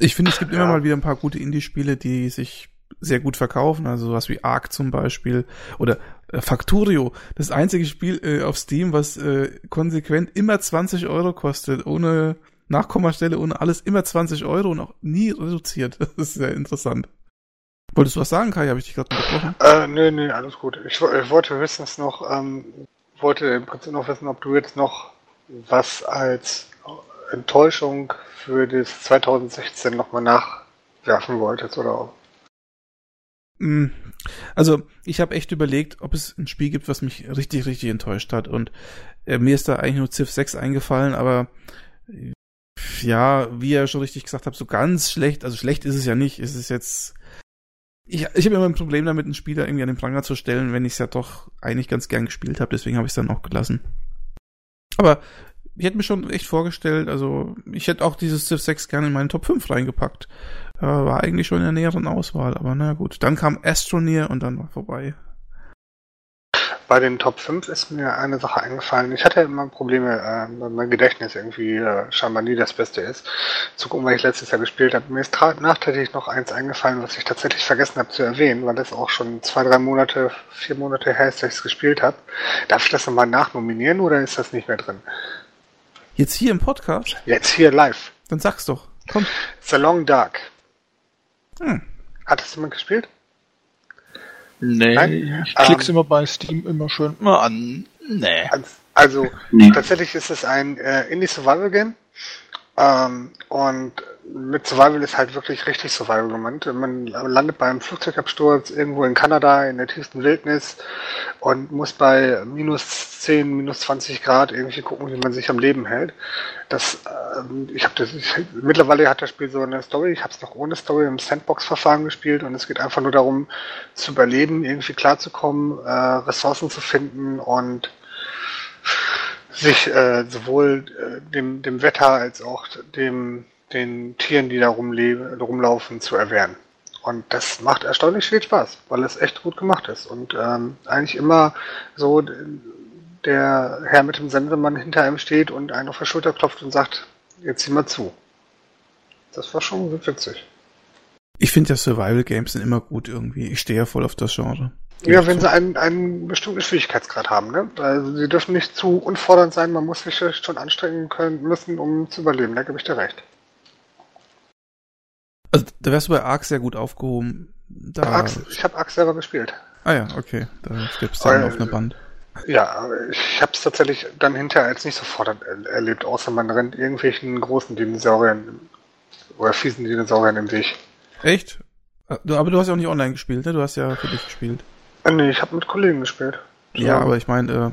ich finde, es gibt immer mal wieder ein paar gute Indie-Spiele, die sich sehr gut verkaufen, also sowas wie Ark zum Beispiel oder äh, Factorio, das einzige Spiel äh, auf Steam, was äh, konsequent immer 20 Euro kostet, ohne Nachkommastelle, ohne alles, immer 20 Euro und auch nie reduziert. Das ist sehr interessant. Wolltest du was sagen, Kai? Habe ich dich gerade unterbrochen? Äh, nö, nö, alles gut. Ich, ich wollte höchstens noch, ähm, wollte im Prinzip noch wissen, ob du jetzt noch was als Enttäuschung für das 2016 nochmal nachwerfen wolltest oder also, ich habe echt überlegt, ob es ein Spiel gibt, was mich richtig, richtig enttäuscht hat. Und äh, mir ist da eigentlich nur Civ 6 eingefallen, aber ja, wie ihr schon richtig gesagt habt, so ganz schlecht, also schlecht ist es ja nicht. Es ist jetzt. Ich, ich habe immer ein Problem damit, einen Spieler irgendwie an den Pranger zu stellen, wenn ich es ja doch eigentlich ganz gern gespielt habe, deswegen habe ich es dann auch gelassen. Aber ich hätte mir schon echt vorgestellt, also ich hätte auch dieses Civ 6 gerne in meinen Top 5 reingepackt. Äh, war eigentlich schon in der näheren Auswahl, aber na gut. Dann kam Astroneer und dann war vorbei. Bei den Top 5 ist mir eine Sache eingefallen. Ich hatte immer Probleme, äh, mein Gedächtnis irgendwie äh, scheinbar nie das Beste ist. Zu gucken, weil ich letztes Jahr gespielt habe. Mir ist nachträglich noch eins eingefallen, was ich tatsächlich vergessen habe zu erwähnen, weil das auch schon zwei, drei Monate, vier Monate her ist, dass ich es gespielt habe. Darf ich das nochmal nachnominieren oder ist das nicht mehr drin? Jetzt hier im Podcast? Jetzt hier live. Dann sag's doch. Komm. The Long Dark. Hm. Hat das jemand gespielt? Nee, Nein? ich klick's ähm, immer bei Steam immer schön mal an. Nee. Also, nee. tatsächlich ist es ein äh, Indie-Survival-Game. Ähm, und mit Survival ist halt wirklich richtig Survival gemeint. Man landet beim Flugzeugabsturz irgendwo in Kanada in der tiefsten Wildnis und muss bei minus 10, minus 20 Grad irgendwie gucken, wie man sich am Leben hält. Das, äh, ich habe das, ich, mittlerweile hat das Spiel so eine Story. Ich habe es noch ohne Story im Sandbox-Verfahren gespielt und es geht einfach nur darum, zu überleben, irgendwie klarzukommen, äh, Ressourcen zu finden und sich äh, sowohl äh, dem, dem Wetter als auch dem den Tieren, die da rumlaufen, zu erwehren. Und das macht erstaunlich viel Spaß, weil es echt gut gemacht ist. Und ähm, eigentlich immer so der Herr mit dem Sendemann hinter einem steht und einen auf der Schulter klopft und sagt, jetzt zieh mal zu. Das war schon witzig. Ich finde ja Survival Games sind immer gut irgendwie. Ich stehe ja voll auf das Genre. Ja, wenn sie einen, einen bestimmten Schwierigkeitsgrad haben, ne? Also sie dürfen nicht zu unfordernd sein, man muss sich schon anstrengen können müssen, um zu überleben, da gebe ich dir recht. Also da wärst du bei Ark sehr gut aufgehoben. Da Ark, ich habe Ark selber gespielt. Ah ja, okay. Da gibt's dann auf eine Band. Ja, ich habe es tatsächlich dann hinterher als nicht so fordernd erlebt, außer man rennt irgendwelchen großen Dinosauriern oder fiesen Dinosauriern im Weg. Echt? Aber du hast ja auch nicht online gespielt, ne? Du hast ja für dich gespielt. Äh, nee, ich habe mit Kollegen gespielt. Ja, aber ich meine, äh,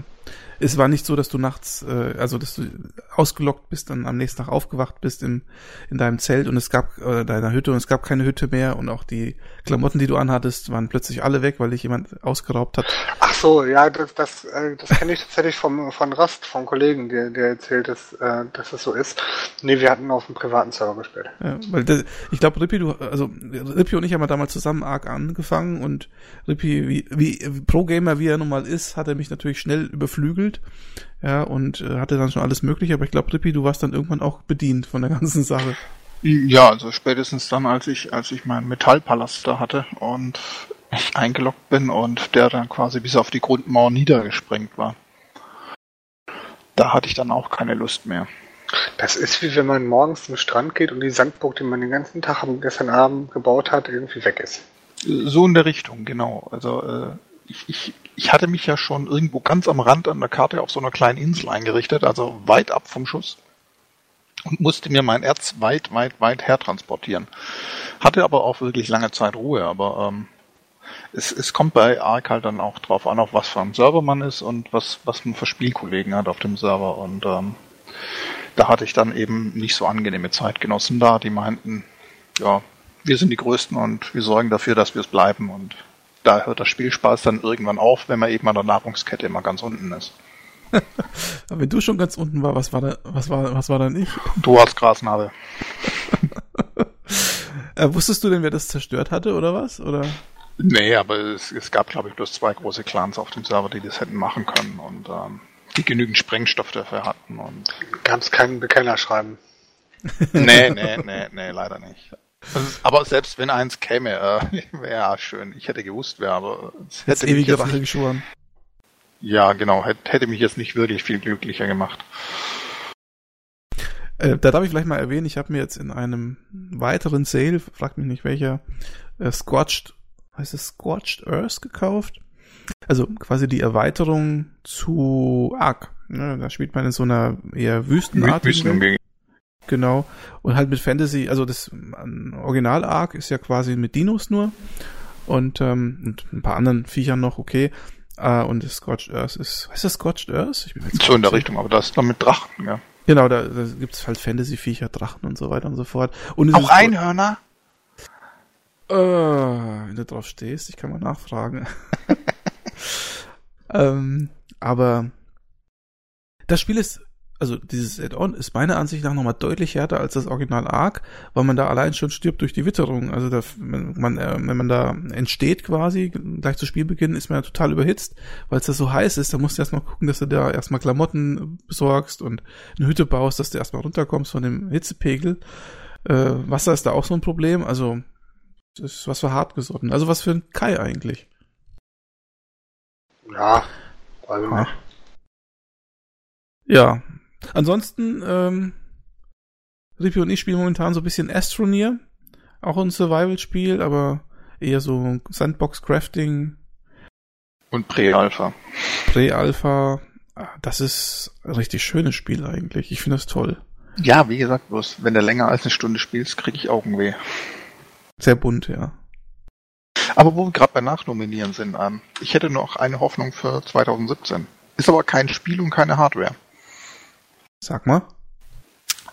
es war nicht so, dass du nachts, äh, also dass du ausgelockt bist, dann am nächsten Tag aufgewacht bist in, in deinem Zelt und es gab äh, deiner Hütte und es gab keine Hütte mehr und auch die Klamotten, die du anhattest, waren plötzlich alle weg, weil dich jemand ausgeraubt hat. Ach so, ja, das, das, äh, das kenne ich tatsächlich vom, von Rast, vom Kollegen, der, der erzählt, dass, äh, dass es so ist. Nee, wir hatten auf dem privaten Server gespielt. Ja, weil das, ich glaube, Rippi, du, also Rippi und ich haben ja damals zusammen arg angefangen und Rippi, wie, wie Pro-Gamer, wie er nun mal ist, hat er mich natürlich schnell überflügelt. Ja, und äh, hatte dann schon alles mögliche, aber ich glaube, Rippi, du warst dann irgendwann auch bedient von der ganzen Sache. Ja, also spätestens dann, als ich, als ich meinen Metallpalast da hatte und ich eingeloggt bin und der dann quasi bis auf die Grundmauer niedergesprengt war. Da hatte ich dann auch keine Lust mehr. Das ist wie wenn man morgens zum Strand geht und die Sandburg, die man den ganzen Tag gestern Abend gebaut hat, irgendwie weg ist. So in der Richtung, genau. Also äh, ich, ich, ich hatte mich ja schon irgendwo ganz am Rand an der Karte auf so einer kleinen Insel eingerichtet, also weit ab vom Schuss und musste mir mein Erz weit, weit, weit hertransportieren. Hatte aber auch wirklich lange Zeit Ruhe, aber ähm, es, es kommt bei Ark halt dann auch drauf an, auf was für ein Server man ist und was, was man für Spielkollegen hat auf dem Server und ähm, da hatte ich dann eben nicht so angenehme Zeitgenossen da, die meinten, ja, wir sind die Größten und wir sorgen dafür, dass wir es bleiben und da hört der Spielspaß dann irgendwann auf, wenn man eben an der Nahrungskette immer ganz unten ist. Aber wenn du schon ganz unten war, was war da, was war, was war dann ich? Du hast Grasnarbe. äh, wusstest du denn, wer das zerstört hatte oder was? Oder? Nee, aber es, es gab, glaube ich, bloß zwei große Clans auf dem Server, die das hätten machen können und ähm, die genügend Sprengstoff dafür hatten. Und Gab es keinen Bekennerschreiben? nee, nee, nee, nee, leider nicht. Ist, aber selbst wenn eins käme, äh, wäre ja schön. Ich hätte gewusst, wer, aber es hätte ewige Rache geschworen. Ja, genau. Hätte mich jetzt nicht wirklich viel glücklicher gemacht. Äh, da darf ich vielleicht mal erwähnen, ich habe mir jetzt in einem weiteren Sale, fragt mich nicht welcher, äh, Scorched, heißt es Scorched Earth gekauft. Also quasi die Erweiterung zu Ark. Ne? Da spielt man in so einer eher wüstenartigen Wüsten Welt. Genau. Und halt mit Fantasy, also das Original Ark ist ja quasi mit Dinos nur. Und, ähm, und ein paar anderen Viechern noch, okay. Uh, und das Scorched Earth ist, was ist das Scorched Earth? Ich bin jetzt so in der Richtung, aber das ist dann mit Drachen, ja. Genau, da, da gibt's halt Fantasy-Viecher, Drachen und so weiter und so fort. Und Auch Einhörner? Äh, wenn du drauf stehst, ich kann mal nachfragen. ähm, aber das Spiel ist also dieses Add-on ist meiner Ansicht nach nochmal deutlich härter als das Original Arc, weil man da allein schon stirbt durch die Witterung. Also da, man, äh, wenn man da entsteht quasi, gleich zu Spielbeginn, ist man ja total überhitzt, weil es da so heiß ist. Da musst du erstmal gucken, dass du da erstmal Klamotten besorgst und eine Hütte baust, dass du erstmal runterkommst von dem Hitzepegel. Äh, Wasser ist da auch so ein Problem. Also das ist was für hartgesotten. Also was für ein Kai eigentlich. Ja, also nicht. Ja, Ansonsten, ähm, Ripi und ich spielen momentan so ein bisschen Astroneer. Auch ein Survival-Spiel, aber eher so Sandbox-Crafting. Und Pre-Alpha. Pre-Alpha. Das ist ein richtig schönes Spiel eigentlich. Ich finde das toll. Ja, wie gesagt, bloß wenn du länger als eine Stunde spielst, kriege ich Augenweh. Sehr bunt, ja. Aber wo wir gerade bei Nachnominieren sind, ähm, ich hätte noch eine Hoffnung für 2017. Ist aber kein Spiel und keine Hardware. Sag mal.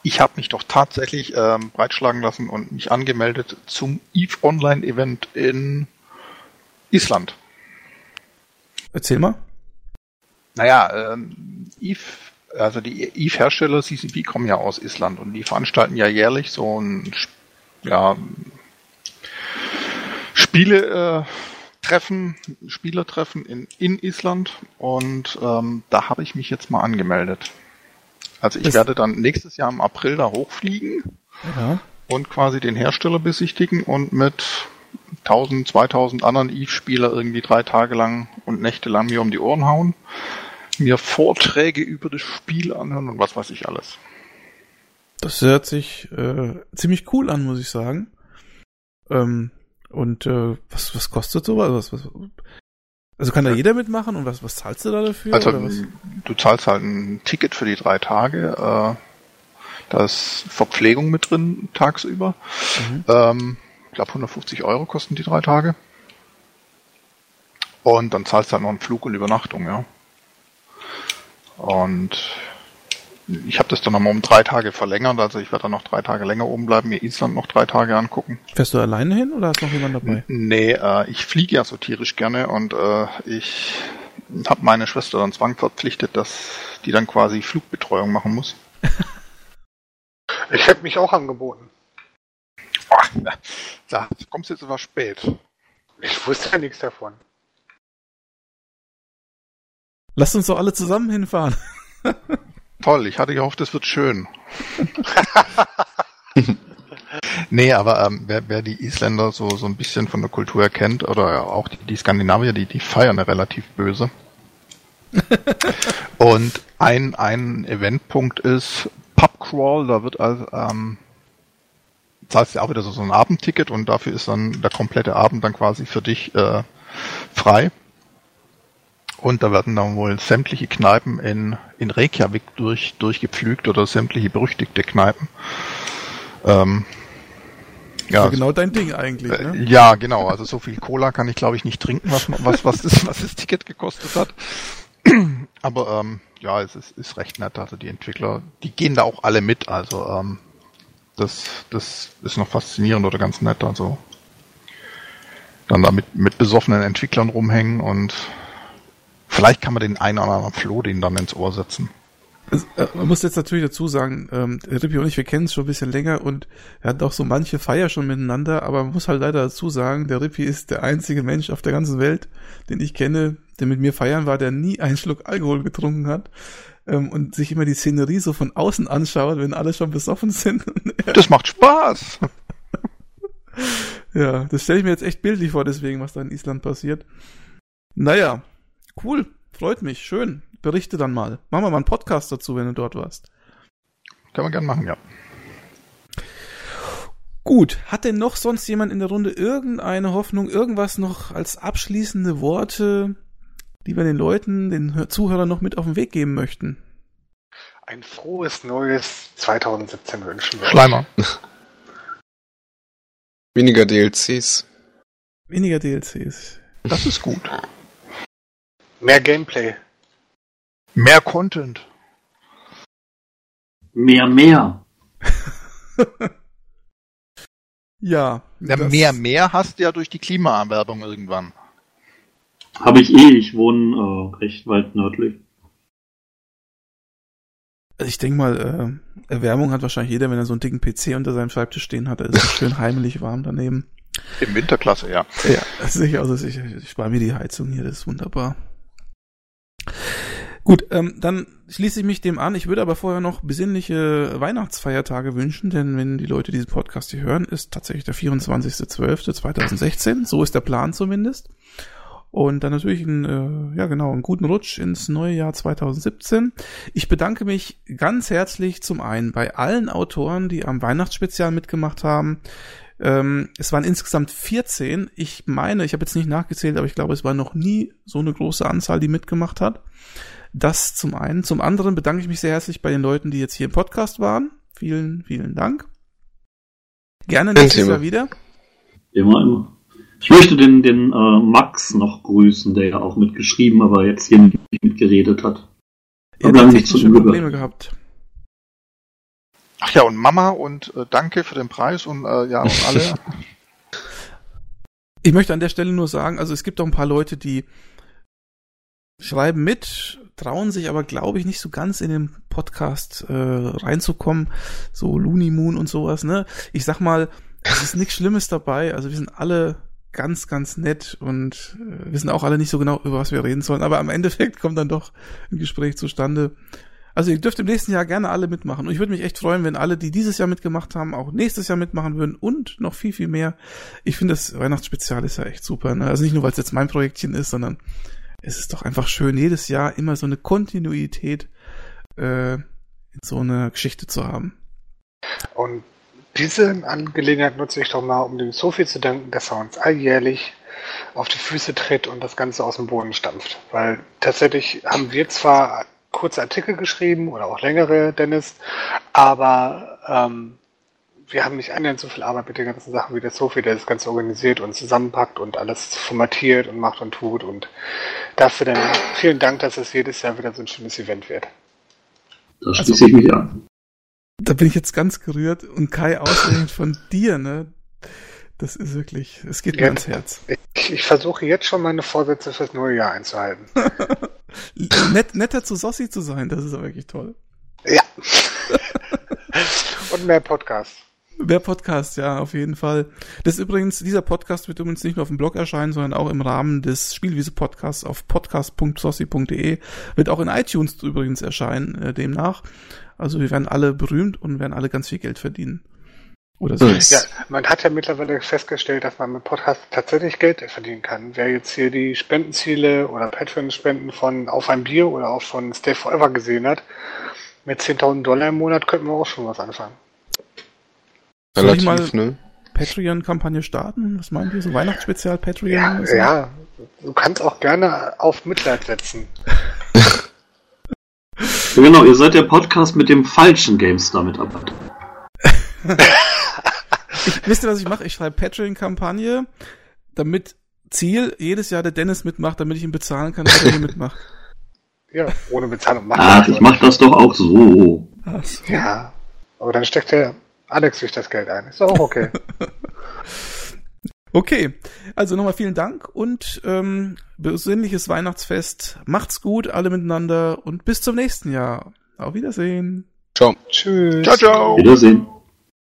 Ich habe mich doch tatsächlich ähm, breitschlagen lassen und mich angemeldet zum EVE Online Event in Island. Erzähl mal. Naja, ähm, EVE, also die EVE-Hersteller CCP kommen ja aus Island und die veranstalten ja jährlich so ein ja, Spiele. Äh, Treffen, Spielertreffen in, in Island und ähm, da habe ich mich jetzt mal angemeldet. Also ich das werde dann nächstes Jahr im April da hochfliegen ja. und quasi den Hersteller besichtigen und mit 1000, 2000 anderen Eve-Spieler irgendwie drei Tage lang und Nächte lang mir um die Ohren hauen, mir Vorträge über das Spiel anhören und was weiß ich alles. Das hört sich äh, ziemlich cool an, muss ich sagen. Ähm, und äh, was, was kostet sowas? Was, was, also kann da jeder mitmachen und was, was zahlst du da dafür? Also du zahlst halt ein Ticket für die drei Tage. Äh, da ist Verpflegung mit drin tagsüber. Mhm. Ähm, ich glaube 150 Euro kosten die drei Tage. Und dann zahlst du halt noch einen Flug und Übernachtung, ja. Und ich habe das dann nochmal um drei Tage verlängert, also ich werde dann noch drei Tage länger oben bleiben, mir Island noch drei Tage angucken. Fährst du alleine hin oder hast noch jemand dabei? N nee, äh, ich fliege ja so tierisch gerne und äh, ich habe meine Schwester dann zwang verpflichtet, dass die dann quasi Flugbetreuung machen muss. ich hätte mich auch angeboten. Ach, da kommst du jetzt etwas spät. Ich wusste ja nichts davon. Lass uns doch alle zusammen hinfahren. Toll, ich hatte gehofft, es wird schön. nee, aber ähm, wer, wer die Isländer so, so ein bisschen von der Kultur kennt, oder auch die, die Skandinavier, die, die feiern ja relativ böse. Und ein, ein Eventpunkt ist Pubcrawl, da wird also, ähm, zahlst du auch wieder so, so ein Abendticket und dafür ist dann der komplette Abend dann quasi für dich äh, frei. Und da werden dann wohl sämtliche Kneipen in, in Reykjavik durch, durchgepflügt oder sämtliche berüchtigte Kneipen. Ähm, ja, genau dein Ding eigentlich. Ne? Äh, ja, genau. Also so viel Cola kann ich glaube ich nicht trinken, was was was das, was das Ticket gekostet hat. Aber ähm, ja, es ist, ist recht nett. Also die Entwickler, die gehen da auch alle mit. Also ähm, das das ist noch faszinierend oder ganz nett. Also dann da mit, mit besoffenen Entwicklern rumhängen und Vielleicht kann man den einen oder anderen Floh den dann ins Ohr setzen. Also, äh, man muss jetzt natürlich dazu sagen, ähm, Rippi und ich, wir kennen es schon ein bisschen länger und wir hatten auch so manche Feier schon miteinander, aber man muss halt leider dazu sagen, der Rippi ist der einzige Mensch auf der ganzen Welt, den ich kenne, der mit mir feiern war, der nie einen Schluck Alkohol getrunken hat ähm, und sich immer die Szenerie so von außen anschaut, wenn alle schon besoffen sind. das macht Spaß! ja, das stelle ich mir jetzt echt bildlich vor, deswegen, was da in Island passiert. Naja, Cool, freut mich, schön. Berichte dann mal. Machen wir mal einen Podcast dazu, wenn du dort warst. Kann man gerne machen, ja. Gut, hat denn noch sonst jemand in der Runde irgendeine Hoffnung, irgendwas noch als abschließende Worte? die wir den Leuten, den Zuhörern noch mit auf den Weg geben möchten? Ein frohes neues 2017 wünschen wir. Schleimer. Weniger DLCs. Weniger DLCs. Das ist gut. Mehr Gameplay. Mehr Content. Mehr, mehr. ja. Ja, mehr, mehr hast du ja durch die Klimaerwerbung irgendwann. Habe ich eh, ich wohne äh, recht weit nördlich. Also ich denke mal, äh, Erwärmung hat wahrscheinlich jeder, wenn er so einen dicken PC unter seinem Schreibtisch stehen hat. Da ist es schön heimelig warm daneben. Im Winterklasse, ja. Ja, das ist sicher. Also ich, ich spare mir die Heizung hier, das ist wunderbar. Gut, ähm, dann schließe ich mich dem an. Ich würde aber vorher noch besinnliche Weihnachtsfeiertage wünschen, denn wenn die Leute diesen Podcast hier hören, ist tatsächlich der 24.12.2016. So ist der Plan zumindest. Und dann natürlich ein, äh, ja genau, einen guten Rutsch ins neue Jahr 2017. Ich bedanke mich ganz herzlich zum einen bei allen Autoren, die am Weihnachtsspezial mitgemacht haben. Ähm, es waren insgesamt 14. Ich meine, ich habe jetzt nicht nachgezählt, aber ich glaube, es war noch nie so eine große Anzahl, die mitgemacht hat. Das zum einen. Zum anderen bedanke ich mich sehr herzlich bei den Leuten, die jetzt hier im Podcast waren. Vielen, vielen Dank. Gerne nächstes Thema. Jahr wieder. Immer, immer. Ich möchte den, den äh, Max noch grüßen, der ja auch mitgeschrieben, aber jetzt hier nicht mitgeredet hat. Nicht zu technische Probleme gehabt. Ach ja, und Mama und äh, danke für den Preis und äh, ja, und alle. Ich möchte an der Stelle nur sagen, also es gibt auch ein paar Leute, die schreiben mit, trauen sich aber, glaube ich, nicht so ganz in den Podcast äh, reinzukommen. So Looney Moon und sowas, ne? Ich sag mal, es ist nichts Schlimmes dabei. Also wir sind alle ganz, ganz nett und äh, wissen auch alle nicht so genau, über was wir reden sollen. Aber am Endeffekt kommt dann doch ein Gespräch zustande. Also ihr dürft im nächsten Jahr gerne alle mitmachen. Und ich würde mich echt freuen, wenn alle, die dieses Jahr mitgemacht haben, auch nächstes Jahr mitmachen würden und noch viel, viel mehr. Ich finde, das Weihnachtsspezial ist ja echt super. Ne? Also nicht nur, weil es jetzt mein Projektchen ist, sondern es ist doch einfach schön, jedes Jahr immer so eine Kontinuität äh, in so einer Geschichte zu haben. Und diese Angelegenheit nutze ich doch mal, um dem Sophie zu danken, dass er uns alljährlich auf die Füße tritt und das Ganze aus dem Boden stampft. Weil tatsächlich haben wir zwar kurze Artikel geschrieben oder auch längere, Dennis, aber ähm, wir haben nicht annähernd so viel Arbeit mit den ganzen Sachen wie der Sophie, der das Ganze organisiert und zusammenpackt und alles formatiert und macht und tut. Und dafür dann vielen Dank, dass es jedes Jahr wieder so ein schönes Event wird. Da schließe ich mich an. Da bin ich jetzt ganz gerührt und Kai ausgerechnet von dir, ne? Das ist wirklich, es geht mir ans Herz. Ich, ich versuche jetzt schon meine Vorsätze fürs neue Jahr einzuhalten. Net, netter zu Sossi zu sein, das ist wirklich toll. Ja. Und mehr Podcasts. Wer Podcast, ja, auf jeden Fall. Das ist übrigens, dieser Podcast wird übrigens nicht nur auf dem Blog erscheinen, sondern auch im Rahmen des Spielwiese-Podcasts auf podcast.sossi.de. Wird auch in iTunes übrigens erscheinen, äh, demnach. Also wir werden alle berühmt und werden alle ganz viel Geld verdienen. Oder so. Ja, man hat ja mittlerweile festgestellt, dass man mit Podcasts tatsächlich Geld verdienen kann. Wer jetzt hier die Spendenziele oder Patreon-Spenden von Auf ein Bier oder auch von Stay Forever gesehen hat, mit 10.000 Dollar im Monat könnten wir auch schon was anfangen. Soll ich Relativ, mal- ne? Patreon-Kampagne starten? Was meint ihr? So Weihnachtsspezial Patreon? Ja, so? ja, du kannst auch gerne auf Mitleid setzen. Ja, genau, ihr seid der Podcast mit dem falschen GameStar-Mitarbeiter. Ich, wisst ihr, was ich mache? Ich schreibe Patreon-Kampagne, damit Ziel jedes Jahr der Dennis mitmacht, damit ich ihn bezahlen kann, dass er hier mitmacht. Ja, ohne Bezahlung machen. Ach, ich mach das doch auch so. Ach so. Ja, aber dann steckt der Alex sich das Geld ein. Ist auch okay. Okay, also nochmal vielen Dank und ähm, besinnliches Weihnachtsfest. Macht's gut, alle miteinander und bis zum nächsten Jahr. Auf Wiedersehen. Ciao. Tschüss. Ciao, ciao. Wiedersehen.